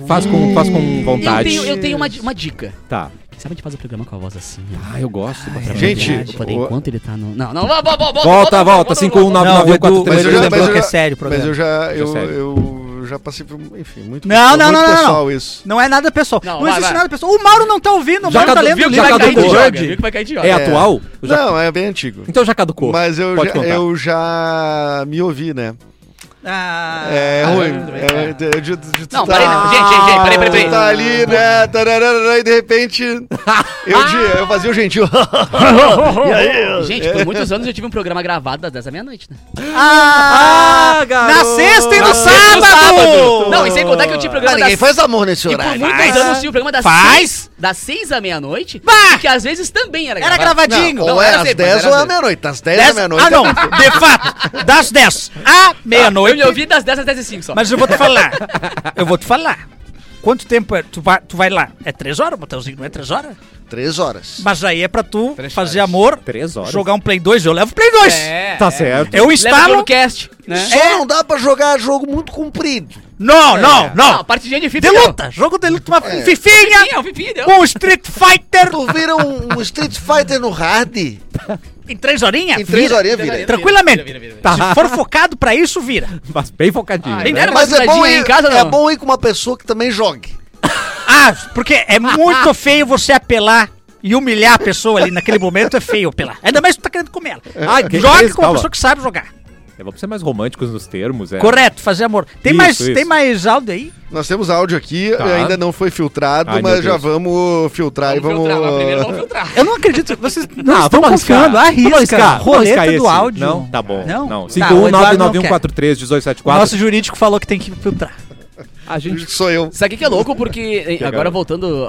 Faz com, faz com Eu vontade. tenho, eu tenho uma, uma dica. Tá. Quem sabe a gente faz o programa com a voz assim? Ah, eu gosto. bastante. Gente, Pra poder, o- enquanto ele tá no... Não, não, volta, volta, volta. Volta, volta, 519 Não, o Edu, o Mas eu mas eu que é já- sério o Mas programa. eu já, eu, sério. Eu já passei por, enfim, muito, Não, não, muito não, não, pessoal não. isso. Não é nada pessoal. Não, Não, vai, existe vai. nada pessoal. O Mauro não tá ouvindo, o Já Mauro tá lendo viu o que já vai cair de caducou. vai cair. É, É. atual? Já- Não, é bem antigo. Então já caducou. Mas eu Pode já, contar. eu já me ouvi, né? Ah, É Ah, ruim. é. De- de- de- Não, tá- peraí, não. Gente, gente, gente, peraí, peraí, peraí. Tá ali, né? tararara, e de repente. Eu, de- eu fazia o gentil. e aí? Gente, por muitos anos eu tive um programa gravado das 10 da meia-noite, né? Ah, Ah, garoto. na sexta e no no sábado! Não, e sem contar que eu tinha programa das... faz amor nesse E por muitos Faz. anos tinha o programa das Faz. seis, das 6 à meia-noite, que às vezes também era Era gravado. gravadinho. Não, Não, ou é era às sempre, 10 era ou é à meia-noite. Das 10 Dez- à meia-noite. Ah, não, de fato, das 10 à Eu meia-noite. Me ouvi das 10 às 10 e 5 só. Mas eu vou te falar. Eu vou te falar. Quanto tempo é? Tu vai, tu vai lá? É três horas, Motelzinho? Não é três horas? 3 horas. Mas aí é pra tu Três fazer horas. amor, Três horas. jogar um Play 2. Eu levo Play 2. É, Tá é. certo. Eu instalo. o cast, né? Só não dá pra jogar jogo muito comprido. Não, não, Não, não. partidinha de FIFA. De luta. Jogo de luta. Uma É. fifinha. É fifinha, deu. Um Street Fighter. Tu vira um, um Street Fighter no hard Em três horinhas? em 3 vira. horinhas, Vira, Tranquilamente. vira, vira, vira. Tá. Se for focado pra isso, vira. Mas bem focadinho. Ah, né? Mas uma é bom, ir, em casa, é não? bom ir com uma pessoa que também jogue. Ah, porque é muito feio você apelar e humilhar a pessoa ali naquele momento. É feio apelar. Ainda mais se tu tá querendo comer ela. Ah, que- Joga que isso, com uma calma. pessoa que sabe jogar. É, vamos ser mais românticos nos termos. É. Correto, fazer amor. Tem, Isso, mais, isso. tem mais áudio aí? Nós temos áudio aqui, Tá. ainda não foi filtrado, Ai, mas já vamos filtrar Vamos e vamos. filtrar, primeiro vamos filtrar. Eu não acredito. Vocês não Não, estão vamos arriscar. confiando. Arrisca. arriscar. Roleta arriscar do áudio. Não, tá bom. Não? Não. Tá, o Eduardo não quer. 51991431874. Nosso jurídico falou que tem que filtrar. A gente Sou eu. Sabe o que que é louco? Porque, agora voltando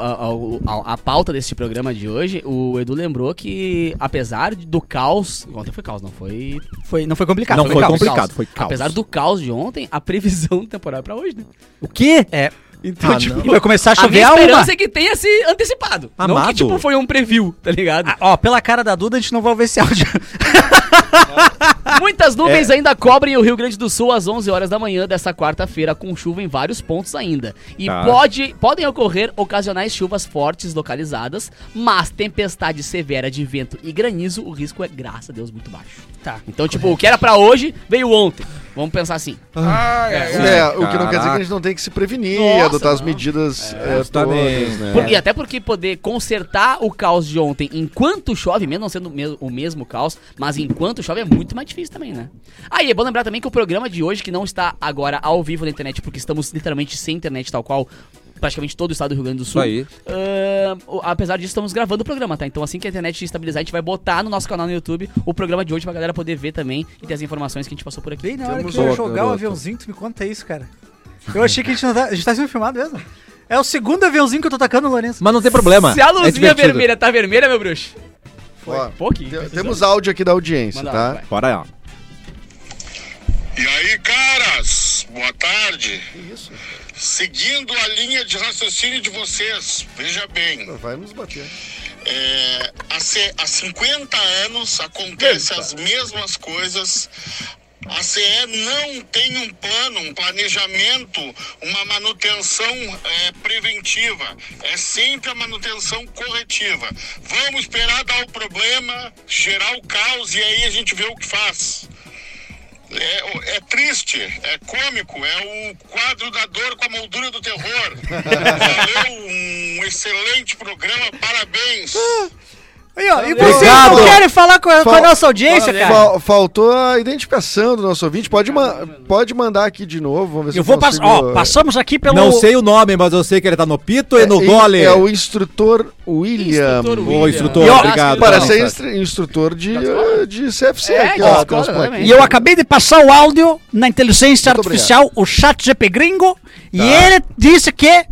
à pauta desse programa de hoje, o Edu lembrou que, apesar do caos. Ontem foi caos, não foi. Foi, não foi complicado. Não foi foi caos. complicado, foi caos. Apesar do caos de ontem, a previsão temporal é pra hoje, né? O quê? É. Então, Ah, tipo. não. E vai começar a A chover minha a uma. esperança é que tenha se antecipado. Não Amado. que, tipo, foi um preview, tá ligado? Ah, ó, pela cara da Duda, a gente não vai ouvir esse áudio. Muitas É. nuvens ainda cobrem o Rio Grande do Sul às 11 horas da manhã dessa quarta-feira, com chuva em vários pontos ainda. E Tá. pode, podem ocorrer ocasionais chuvas fortes localizadas, mas tempestade severa de vento e granizo, o risco é, graças a Deus, muito baixo. Tá. Então, tipo, o que era pra hoje, veio ontem. Vamos pensar assim. É, o que não quer dizer que a gente não tem que se prevenir, Nossa, adotar as não. medidas é, justamente. todas, né? Por- e até porque poder consertar o caos de ontem enquanto chove, mesmo não sendo o mes- o mesmo caos, mas enquanto chove é muito mais difícil também, né? Aí é bom lembrar também que o programa de hoje, que não está agora ao vivo na internet, porque estamos literalmente sem internet, tal qual praticamente todo o estado do Rio Grande do Sul. aí. o- apesar disso, estamos gravando o programa, tá? Então assim que a internet estabilizar, a gente vai botar no nosso canal no YouTube o programa de hoje pra galera poder ver também e ter as informações que a gente passou por aqui. Bem na hora Temos que eu jogar o garoto. aviãozinho, tu me conta isso, cara. Eu achei que a gente não tá. A gente tá sendo filmado mesmo. É o segundo aviãozinho que eu tô tacando, Lourenço. Mas não tem problema. Se a É luzinha divertido. vermelha tá vermelha, meu bruxo. Ó, Pouquinho. te- temos áudio aqui da audiência, Manda lá, tá? vai. Bora aí, ó. E aí, caras, boa tarde. Seguindo a linha de raciocínio de vocês, veja bem, Vai nos bater. É, há, há 50 anos acontecem as mesmas coisas. A CE não tem um plano, um planejamento, uma manutenção é, preventiva. É sempre a manutenção corretiva. Vamos esperar dar o problema, gerar o caos e aí a gente vê o que faz. É, é triste, é cômico, é o quadro da dor com a moldura do terror. Valeu, um excelente programa, parabéns. Aí, ó, e vocês Obrigado. não querem falar com a, com a nossa audiência, cara? Fal- faltou a identificação do nosso ouvinte. Pode, ma- pode mandar aqui de novo. Vamos ver se Eu vou consigo- passar. Ó, passamos aqui pelo. Não sei o nome, mas eu sei que ele tá no pito e no É, gole. É o instrutor William. Instrutor Ô, William. instrutor, E ó, obrigado. Para Não, ser tá. instru- instrutor de, eh, de CFC É, aqui, ó. plaquinhas. E eu acabei de passar o áudio na inteligência Muito artificial, o chat GP gringo, e ele disse que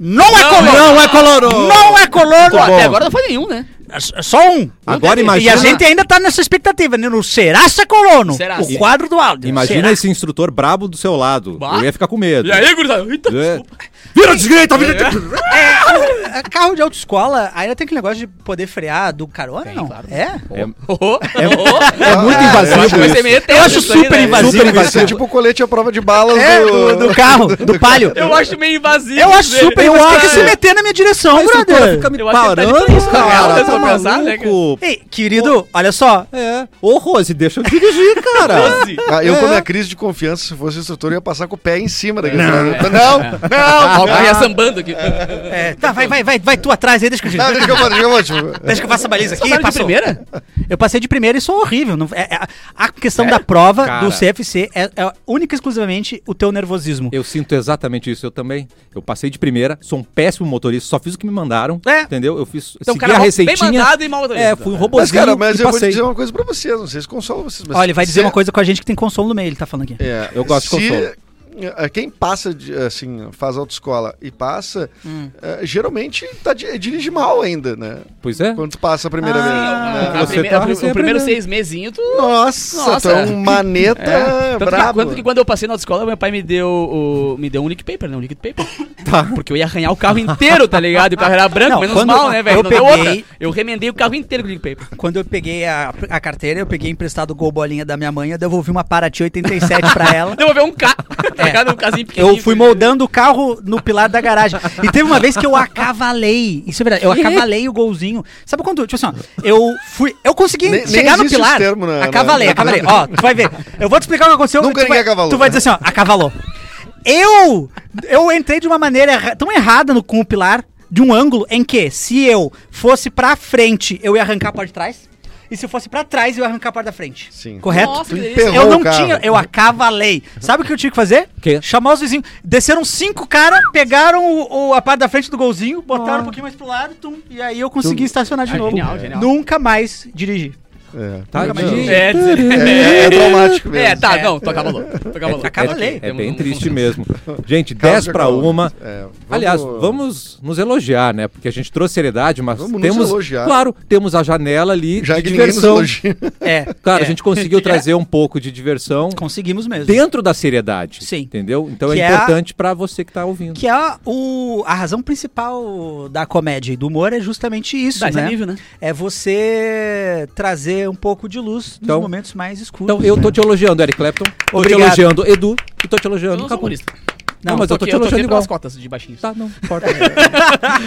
não é colono. Não é colono. Não é colono. Pô, até agora não foi nenhum, né? É Só um. Agora E imagina- a gente ainda tá nessa expectativa, né? No será se é colono? Será o quadro do áudio. Imagina Será? esse instrutor brabo do seu lado. Bah. Eu ia ficar com medo. E aí, gurizada? Eita, É. desculpa. Vira direita, vira É, é, carro de autoescola, ainda tem aquele negócio de poder frear do carona, Tem, não? claro. É? É, Oh, oh. é muito Eu invasivo ser isso. meio Eu acho isso aí, super né? invasivo. Super Vai ser invasivo. tipo o colete à prova de balas É, do... do, do carro, do palio. Eu acho meio invasivo. Eu acho super, eu acho que se meter na minha direção, brother. fica me Eu tá parando, isso, cara. Tá pensar, né. Ei, querido, olha só. É. Ô, Rose, deixa eu dirigir, cara. Doze. Ah, eu, É. com a minha crise de confiança, se fosse instrutor, eu ia passar com o pé em cima daquele É. Não, não, não. o cara ia sambando aqui. É, tá, vai, vai, vai, vai tu atrás aí, deixa que eu Não, giro. deixa que eu vou, deixa que eu vou, deixa que eu vou. Deixa que eu faça a baliza aqui. Passaram de passou. primeira? Eu passei de primeira e sou horrível. não- é- é- a questão da prova Cara. do CFC é, é única e exclusivamente o teu nervosismo. Eu sinto exatamente isso, eu também. Eu passei de primeira, sou um péssimo motorista, só fiz o que me mandaram, É. entendeu? Eu fiz, Então, segui cara, a bem receitinha. Mandado e mal. É, fui um Mas, robozinho cara, mas eu vou passei. dizer uma coisa pra vocês, não sei se consola vocês, mas... Olha, ele vai dizer se- uma coisa com a gente que tem consolo no meio, ele tá falando aqui. É, Eu gosto de se, consolo. Eh, Quem passa, assim, faz autoescola e passa, Hum. eh, geralmente tá, di- dirige mal ainda, né? Pois é. Quando tu passa a primeira Ah, vez. Né? Tá o primeiro seis mesinhos, tu. Nossa, Nossa. tu é um maneta É. Tanto que, brabo. quanto que quando eu passei na autoescola, meu pai me deu, o, me deu um liquid paper, né? Um liquid paper. Tá. Porque eu ia arranhar o carro inteiro, tá ligado? E o carro era branco, Não, menos quando mal, né, velho? eu peguei- outra. Eu remendei o carro inteiro com liquid paper. Quando eu peguei a, a carteira, eu peguei emprestado o gol bolinha da minha mãe, eu devolvi uma Paraty 87 pra ela. Devolveu um carro, tá ligado? Um casinho pequenininho. Eu fui moldando o carro no pilar da garagem. E teve uma vez que eu acavalei. Isso é verdade. Eu acavalei o golzinho. Sabe quando, tipo assim, ó, eu fui. Eu consegui Nem- nem chegar no existe pilar. esse termo na- acavalei, na- acavalei. Ó, tu vai ver. Eu vou te explicar o que aconteceu. Nunca tu ninguém vai, acavalou. Tu vai dizer assim, ó, acavalou. Eu, eu entrei de uma maneira tão errada no, com o pilar, de um ângulo em que, se eu fosse pra frente, eu ia arrancar a parte de trás. E se eu fosse pra trás, eu ia arrancar a parte da frente. Sim. Correto? Nossa, que delícia. Eu não tinha, eu acavalei. Sabe o que eu tinha que fazer? Quê? Chamar os vizinhos. Desceram cinco caras, pegaram o, o- a parte da frente do golzinho, botaram um pouquinho mais pro lado, tum, e aí eu consegui estacionar de Ah, novo. genial, genial. Nunca mais dirigi. É. Tadinho. É, dizer- É, é traumático mesmo. É, tá, É. não, tu acavalou. Tu acavalou. Acavalei. É Temos bem triste mesmo. Gente, Caso 10 de para uma. É, Aliás, vamos nos elogiar, né? Porque a gente trouxe seriedade, mas Vamos nos temos. elogiar. Claro, temos a janela ali Já de que nos diversão. elogia. É. Cara, é. a gente conseguiu trazer um pouco de diversão Conseguimos mesmo. dentro da seriedade. Sim. Entendeu? Então Que é é a- importante pra você que tá ouvindo. Que é a, o, a razão principal da comédia e do humor é justamente isso, Dá né? nível, né? É você trazer um pouco de luz nos Então- momentos mais escuros. Então eu né? tô te elogiando, Eric Clapton. Tô Obrigado. te elogiando, Edu. E tô te Eu elogiando, não sou acabou. humorista. Não, mas eu tô aqui- te elogiando aqui igual. pelas cotas de baixinhos. Tá, não importa.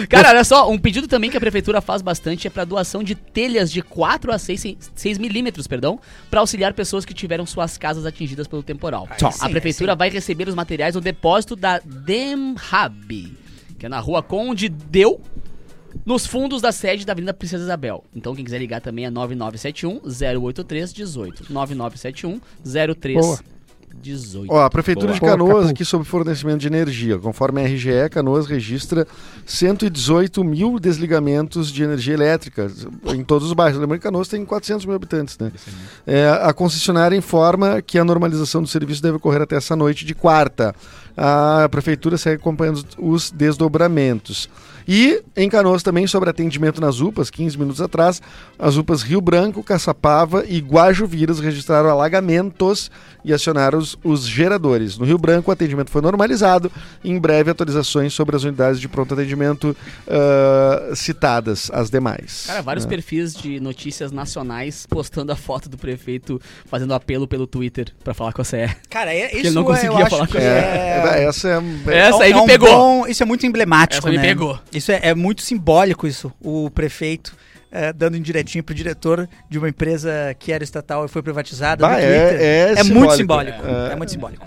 Cara, olha só, um pedido também que a prefeitura faz bastante é para doação de telhas de 4 a 6, 6 milímetros, perdão, para auxiliar pessoas que tiveram suas casas atingidas pelo temporal. Só. a Sim, prefeitura vai receber os materiais no depósito da Demhab, que é na rua Conde Deu, nos fundos da sede da Avenida Princesa Isabel. Então, quem quiser ligar também é 9971 083 18. 9971 03 Boa. 18. Ó, a Prefeitura Boa. de Canoas, aqui sobre fornecimento de energia. Conforme a RGE, Canoas registra 118 mil desligamentos de energia elétrica em todos os bairros. Lembrando que Canoas tem 400 mil habitantes, né? É, a concessionária informa que a normalização do serviço deve ocorrer até essa noite de quarta. A Prefeitura segue acompanhando os desdobramentos. E em Canoas também sobre atendimento nas UPAs, 15 minutos atrás, as UPAs Rio Branco, Caçapava e Guajuviras registraram alagamentos e acionaram menos os geradores. No Rio Branco, o atendimento foi normalizado. Em breve, atualizações sobre as unidades de pronto atendimento ah, citadas, as demais. Cara, vários É. perfis de notícias nacionais postando a foto do prefeito fazendo apelo pelo Twitter pra falar com a CE. Cara, é, isso ele não é, conseguia acho falar com É, é... essa é. Essa aí é me um pegou. bom- isso é muito emblemático, Essa me né? pegou. Isso é, é muito simbólico, isso. O prefeito é, dando indiretinho pro diretor de uma empresa que era estatal e foi privatizada Bah, é- Twitter. é muito simbólico. É. É, muito simbólico.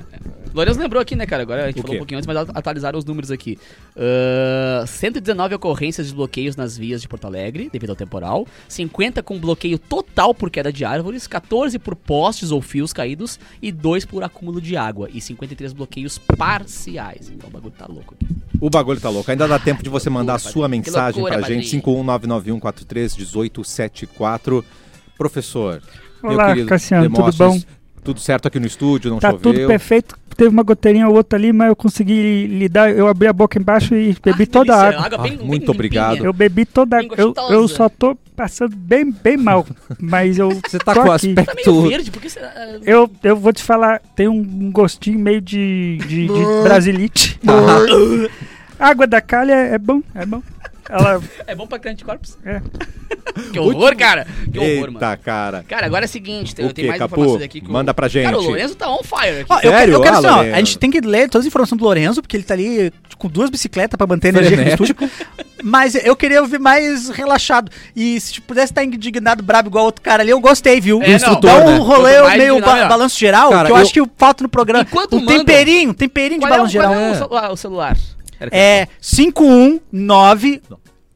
Lourenço lembrou aqui, né, cara? Agora a gente O falou quê? um pouquinho antes, mas atualizaram os números aqui. Ah, 119 ocorrências de bloqueios nas vias de Porto Alegre, devido ao temporal. 50 com bloqueio total por queda de árvores. 14 por postes ou fios caídos. E 2 por acúmulo de água. E 53 bloqueios parciais. Então o bagulho tá louco aqui. O bagulho tá louco. Ainda dá tempo de você mandar a sua mensagem loucura, pra gente. padrinho. 51991431874. Professor, meu Olá, querido Cassiano, tudo bom? Tudo certo aqui no estúdio, não Tá choveu. tudo perfeito. Teve uma goteirinha ou outra ali, mas eu consegui lidar. Eu abri a boca embaixo e bebi Ah, toda a delícia, água. Ah, bem- muito bem obrigado. Eu bebi toda a água. Eu, eu só tô passando bem, bem mal. Mas eu. Você tá tô com o aqui. Tá meio aspecto... verde, por que você... ah, Eu, eu vou te falar, tem um, um gostinho meio de, de, de brasilite. água da calha é bom, é bom. Ela É bom pra criar anticorpos? é. Que horror, cara! Que horror, mano. Eita, cara. Cara, agora é o seguinte, tem, O eu tenho quê, mais Capu? informações aqui. que o- Manda pra gente. Cara, o Lourenço tá on fire aqui. Ó, eu, Sério? eu quero Ah, assim, ó, a gente tem que ler todas as informações do Lorenzo, porque ele tá ali com duas bicicletas pra manter a energia aqui no estúdio. Mas eu queria ouvir mais relaxado. E se pudesse estar indignado, brabo igual outro cara ali, eu gostei, viu? É, não. instrutor, Dá um né? rolê mais meio ba melhor. balanço geral, Cara, que eu, eu- acho que falta no programa. Enquanto um manda- temperinho, temperinho de é, balanço qual geral. é o ah, o celular? Que- É 519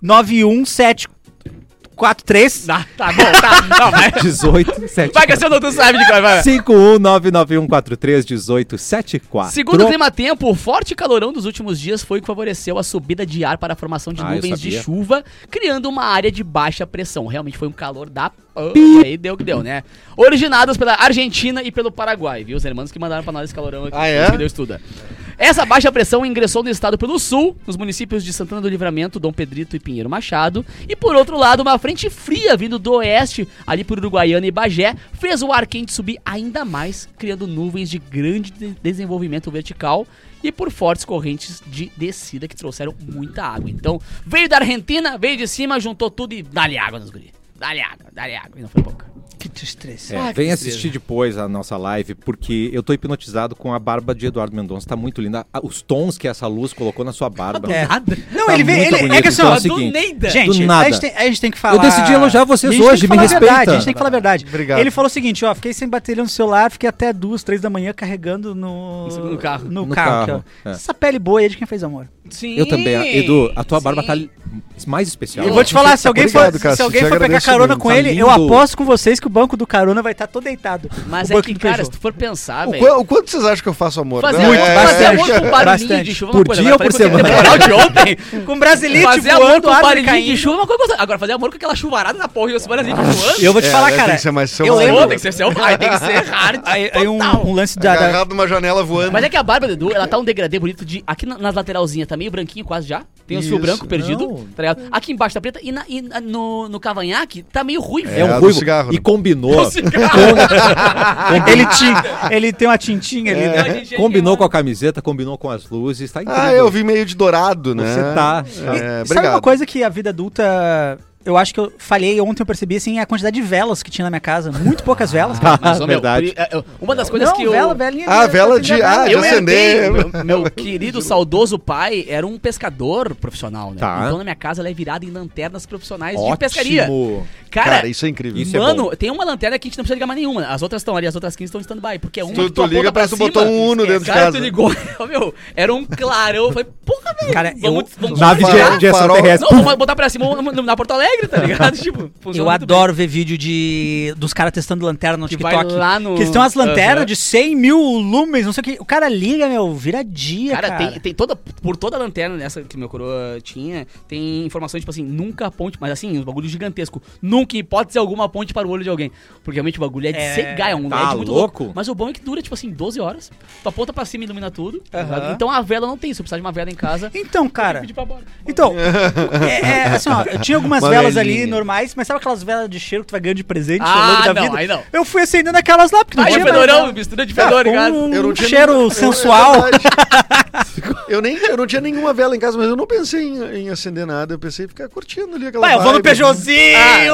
91743. Tá, tá bom, tá. Não, vai. 18, 7. Vai, Cassiano, tu sabe de qual vai. 51991431874. Segundo o Clima Tempo, o forte calorão dos últimos dias foi o que favoreceu a subida de ar para a formação de Ah, nuvens de chuva, criando uma área de baixa pressão. Realmente foi um calor da... E aí deu o que deu, né? Originados pela Argentina e pelo Paraguai, viu? Os irmãos que mandaram pra nós esse calorão aqui. Ah, é? que Deus estuda. Essa baixa pressão ingressou no estado pelo sul, nos municípios de Santana do Livramento, Dom Pedrito e Pinheiro Machado. E por outro lado, uma frente fria vindo do oeste, ali por Uruguaiana e Bagé, fez o ar quente subir ainda mais, criando nuvens de grande de- desenvolvimento vertical e por fortes correntes de descida que trouxeram muita água. Então, veio da Argentina, veio de cima, juntou tudo e dá-lhe água nos guri. Dá-lhe água, dá-lhe água. E não foi pouca. Que tristeza. É, Ai, que vem tristeza. assistir depois a nossa live, porque eu tô hipnotizado com a barba de Eduardo Mendonça. Tá muito linda. Ah, Os tons que essa luz colocou na sua barba. É. Nada. Não, Tá ele vem. Ele, é que assim, então ó, é o seguinte, Neida. Gente, Do nada. A, gente tem, a gente tem que falar. Eu decidi elogiar vocês hoje, me respeita. Verdade, a gente tem que falar a verdade. Obrigado. Ele falou o seguinte, ó, fiquei sem bateria no celular, fiquei até duas, três da manhã carregando no, No carro. No, No carro. carro, é. Essa pele boa aí de quem fez amor. Sim. Eu também. Edu, a tua barba sim. tá li- mais especial. Eu vou te falar, se alguém, Obrigado, for, Cássio, se alguém for pegar carona muito. com Tá ele, eu lindo. aposto com vocês que o banco do carona vai estar todo deitado. Mas O é que, cara, Peugeot. se tu for pensar, O, o quanto vocês acham que eu faço amor? Fazer né? amor, É, fazer é, amor com barulhinho bastante. de chuva é Por uma coisa. dia ou por semana? temporal de ontem. Com brasileiro Fazer amor voando, com barulhinho de chuva é uma coisa. Agora, fazer amor com aquela chuvarada na porra e os semanas voando. Eu vou te É, falar, cara. tem que ser mais eu selvagem. lembro. Tem que ser selvagem, tem que ser hard. Aí, um, lance da. da- Agarrado numa janela voando. Mas é que a barba do Edu, ela tá um degradê bonito de. Aqui na- nas lateralzinhas tá meio branquinho quase já. Tem o fio Isso. branco perdido, Não. tá ligado? Aqui embaixo tá preta e, na- e na- no, no cavanhaque tá meio ruivo. É um É, do ruivo. cigarro, E né? combinou. ele, tinha, ele tem uma tintinha ali, A né? combinou com a camiseta, combinou com as luzes. Tá incrível. Ah, eu vi meio de dourado, né? Você tá. É, Sabe obrigado. uma coisa que a vida adulta. Eu acho que eu falhei ontem, eu percebi assim, a quantidade de velas que tinha na minha casa. Muito poucas velas, cara. Mas, meu, Verdade. pri- é, é, uma das coisas Não, que eu. vela, velinha Ah, de- vela de- ah, vela. de Eu acender. herdei, meu, meu querido saudoso pai era um pescador profissional, né? Tá. Então na minha casa ela é virada em lanternas profissionais de Ótimo. pescaria. Cara, Cara, isso é incrível. Isso é mano, bom. tem uma lanterna que a gente não precisa ligar mais nenhuma. As outras estão ali, as outras 15 estão em stand-by. Porque é uma Tu- que tu liga, parece que botou um Uno dentro de cara, casa. tu ligou, meu, era um clarão. Eu falei, porra, velho. Cara, eu- vamos, vamos Nave de, de extraterrestre. Não, vamos botar pra cima na Porto Alegre, tá ligado? tipo, Eu adoro ver vídeo de dos caras testando lanterna no Que TikTok. vai lá no- Que têm umas lanternas Aham. de 100 mil lumens, não sei o que. O cara liga, meu, vira dia, Cara, cara. Tem, tem toda. Por toda a lanterna nessa que meu coroa tinha, tem informações, tipo assim, nunca aponte, mas assim, um bagulho gigantesco. Nunca, em hipótese alguma, aponte para o olho de alguém. Porque realmente o bagulho é de É, cegar, é um tá LED muito louco? louco. Mas o bom é que dura, tipo assim, 12 horas. Tu aponta pra cima e ilumina tudo. ligado? Então a vela não tem. Se eu precisar de uma vela em casa, Então, cara. Então, é, é, assim, ó, eu tinha algumas Uma velas velas ali normais, mas sabe aquelas velas de cheiro que tu vai ganhando de presente ao Ah, longo da não, vida? aí não. Eu fui acendendo aquelas lá, porque não Ai, tinha fedorão, mais, mistura de né? fedor, Ah, ligado? um, Eu não tinha cheiro nenhum- eu- sensual. é verdade. Eu, nem, eu não tinha nenhuma vela em casa, mas eu não pensei em, em acender nada. Eu pensei em ficar curtindo ali aquela Vai, eu vou no vibe. Peugeotzinho.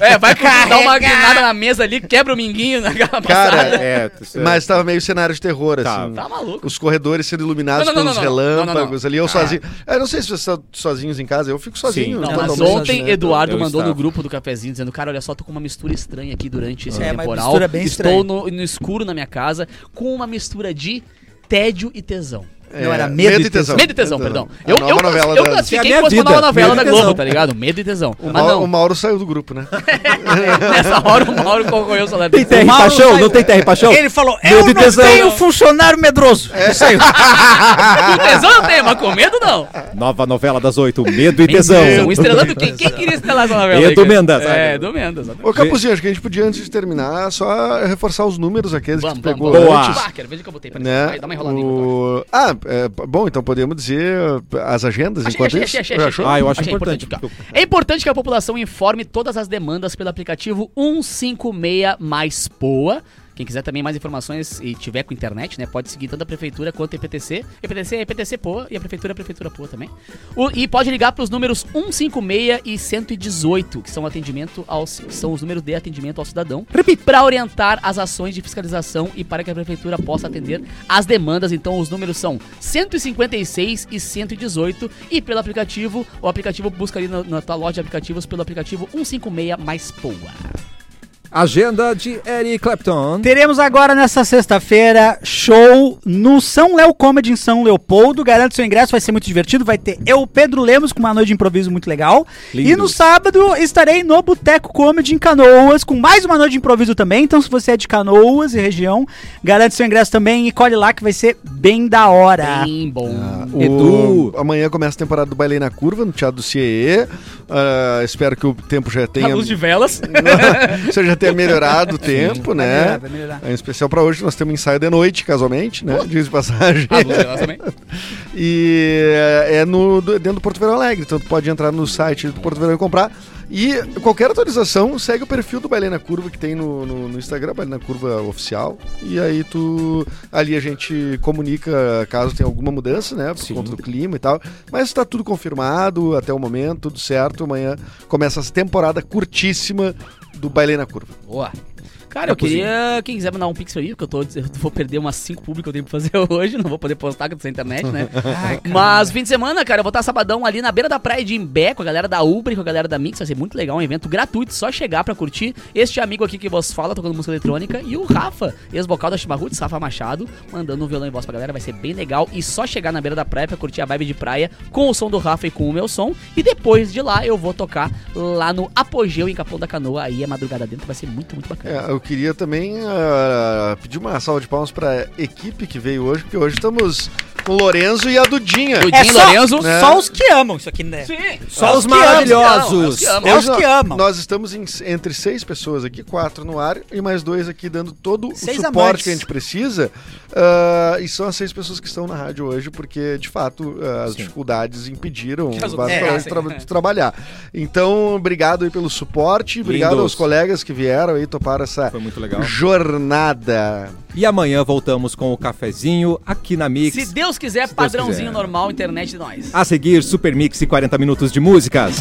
É, vai curtir, dá uma guinada na mesa ali, quebra o minguinho naquela Cara, passada. É, é- Mas tava meio cenário de terror, Tá. assim. Tá maluco. Os corredores sendo iluminados Não, não, não, pelos não, não, não, relâmpagos não, não. ali, eu Ah. sozinho. Eu não sei se vocês estão sozinhos em casa, eu fico sozinho. Sim. Não, mas ontem né? Eduardo Eu mandou no estava. grupo do cafezinho dizendo: Cara, olha só, tô com uma mistura estranha aqui durante esse É, uma temporal. mistura bem Estou no, no escuro na minha casa com uma mistura de tédio e tesão. Não, era medo e tesão. Medo e tesão, perdão. Eu, eu, novela eu da- É a classifiquei que fosse uma nova novela Medo da Globo, tá ligado? Medo e tesão. O, Mas Mauro, o não, Mauro saiu do grupo, né? nessa hora o Mauro concorreu o salário Tem terra e paixão? saiu. Não tem terra e paixão? Ele falou, Medo eu não tesão. tenho funcionário medroso. É. Isso aí. Com tesão eu tenho, mas com medo não. Nova novela das oito, Medo e Tesão. Tesão. Estrelando quem? Quem queria estrelar essa novela? Edu? Mendes. É, do Mendes. Ô, Capuzinho, acho que a gente podia, antes de terminar, só reforçar os números aqueles que tu pegou. Boa. antes. Ah, quero ver de que eu botei pra Né? Dá uma enroladinha. O... Ah, é, bom, então podemos dizer as agendas Achei, enquanto achei, isso? achei, achei, achei. Ah, eu acho Achei importante. ó. É importante que a população informe todas as demandas pelo aplicativo 156 mais POA. Quem quiser também mais informações e tiver com internet, né, pode seguir tanto a prefeitura quanto a EPTC. EPTC é EPTC POA e a prefeitura é a prefeitura POA também. O- e pode ligar para os números 156 e 118, que são atendimento aos são os números de atendimento ao cidadão, para orientar as ações de fiscalização e para que a prefeitura possa atender as demandas. Então os números são 156 e 118 e pelo aplicativo, o aplicativo busca ali na, na tua loja de aplicativos pelo aplicativo 156 mais POA. Agenda de Eric Clapton. Teremos agora nessa sexta-feira show no São Léo Comedy em São Leopoldo. Garante seu ingresso, vai ser muito divertido. Vai ter eu, Pedro Lemos, com uma noite de improviso muito legal. Lindo. E no sábado estarei no Boteco Comedy em Canoas, com mais uma noite de improviso também. Então, se você é de Canoas e região, garante seu ingresso também e colhe lá que vai ser bem da hora. Bem bom. O- Edu. Amanhã começa a temporada do Bailei na Curva, no Teatro do CIE. Ah, espero que o tempo já A tenha. luz de velas. Você tenha melhorado o tempo, Vai né? melhorar, vai melhorar. Em especial pra hoje, nós temos ensaio de noite, casualmente, né? Diz de passagem. A luz de velas também. E é no, dentro do Porto Verão Alegre. Então tu pode entrar no site do Porto Verão e comprar. E qualquer atualização, segue o perfil do Bailei na Curva que tem no, no, no Instagram, Bailei na Curva Oficial. E aí tu. Ali a gente comunica caso tenha alguma mudança, né? Por Sim. conta do clima e tal. Mas tá tudo confirmado até o momento, tudo certo. Amanhã começa essa temporada curtíssima do Bailei na Curva. Boa. Cara, eu queria. Quem quiser mandar um pix aí, porque eu, tô, eu vou perder umas 5 públicas que eu tenho pra fazer hoje. Não vou poder postar com essa internet, né? Mas fim de semana, cara, eu vou estar sabadão ali na beira da praia de Imbé com a galera da Uber e com a galera da Mix. Vai ser muito legal, um evento gratuito, só chegar pra curtir. Este amigo aqui que vos fala, tocando música eletrônica. E o Rafa, ex-vocal da Chimarruts, Rafa Machado, mandando um violão em voz pra galera. Vai ser bem legal. E só chegar na beira da praia pra curtir a vibe de praia com o som do Rafa e com o meu som. E depois de lá eu vou tocar lá no Apogeu em Capão da Canoa. Aí é madrugada dentro, vai ser muito, muito bacana. É, eu queria também ah, pedir uma salva de palmas pra equipe que veio hoje, porque hoje estamos Lorenzo e a Dudinha. Dudinha. É Dinho só, Lorenzo, né? só os que amam isso aqui, né? Sim. Só os maravilhosos. os que amam. É os que nó- amam. Nós estamos em- entre seis pessoas aqui, quatro no ar e mais dois aqui dando todo Seis o suporte amantes. que a gente precisa. Ah, e são as seis pessoas que estão na rádio hoje, porque de fato ah, as dificuldades impediram os outras basicamente, pegassem. tra- de trabalhar. Então, obrigado aí pelo suporte, obrigado Lindos. aos colegas que vieram aí topar essa Foi muito legal. jornada. E amanhã voltamos com o cafezinho aqui na Mix. Se Deus quiser, Se Deus padrãozinho quiser. normal, internet de nós. A seguir, Super Mix e 40 minutos de músicas.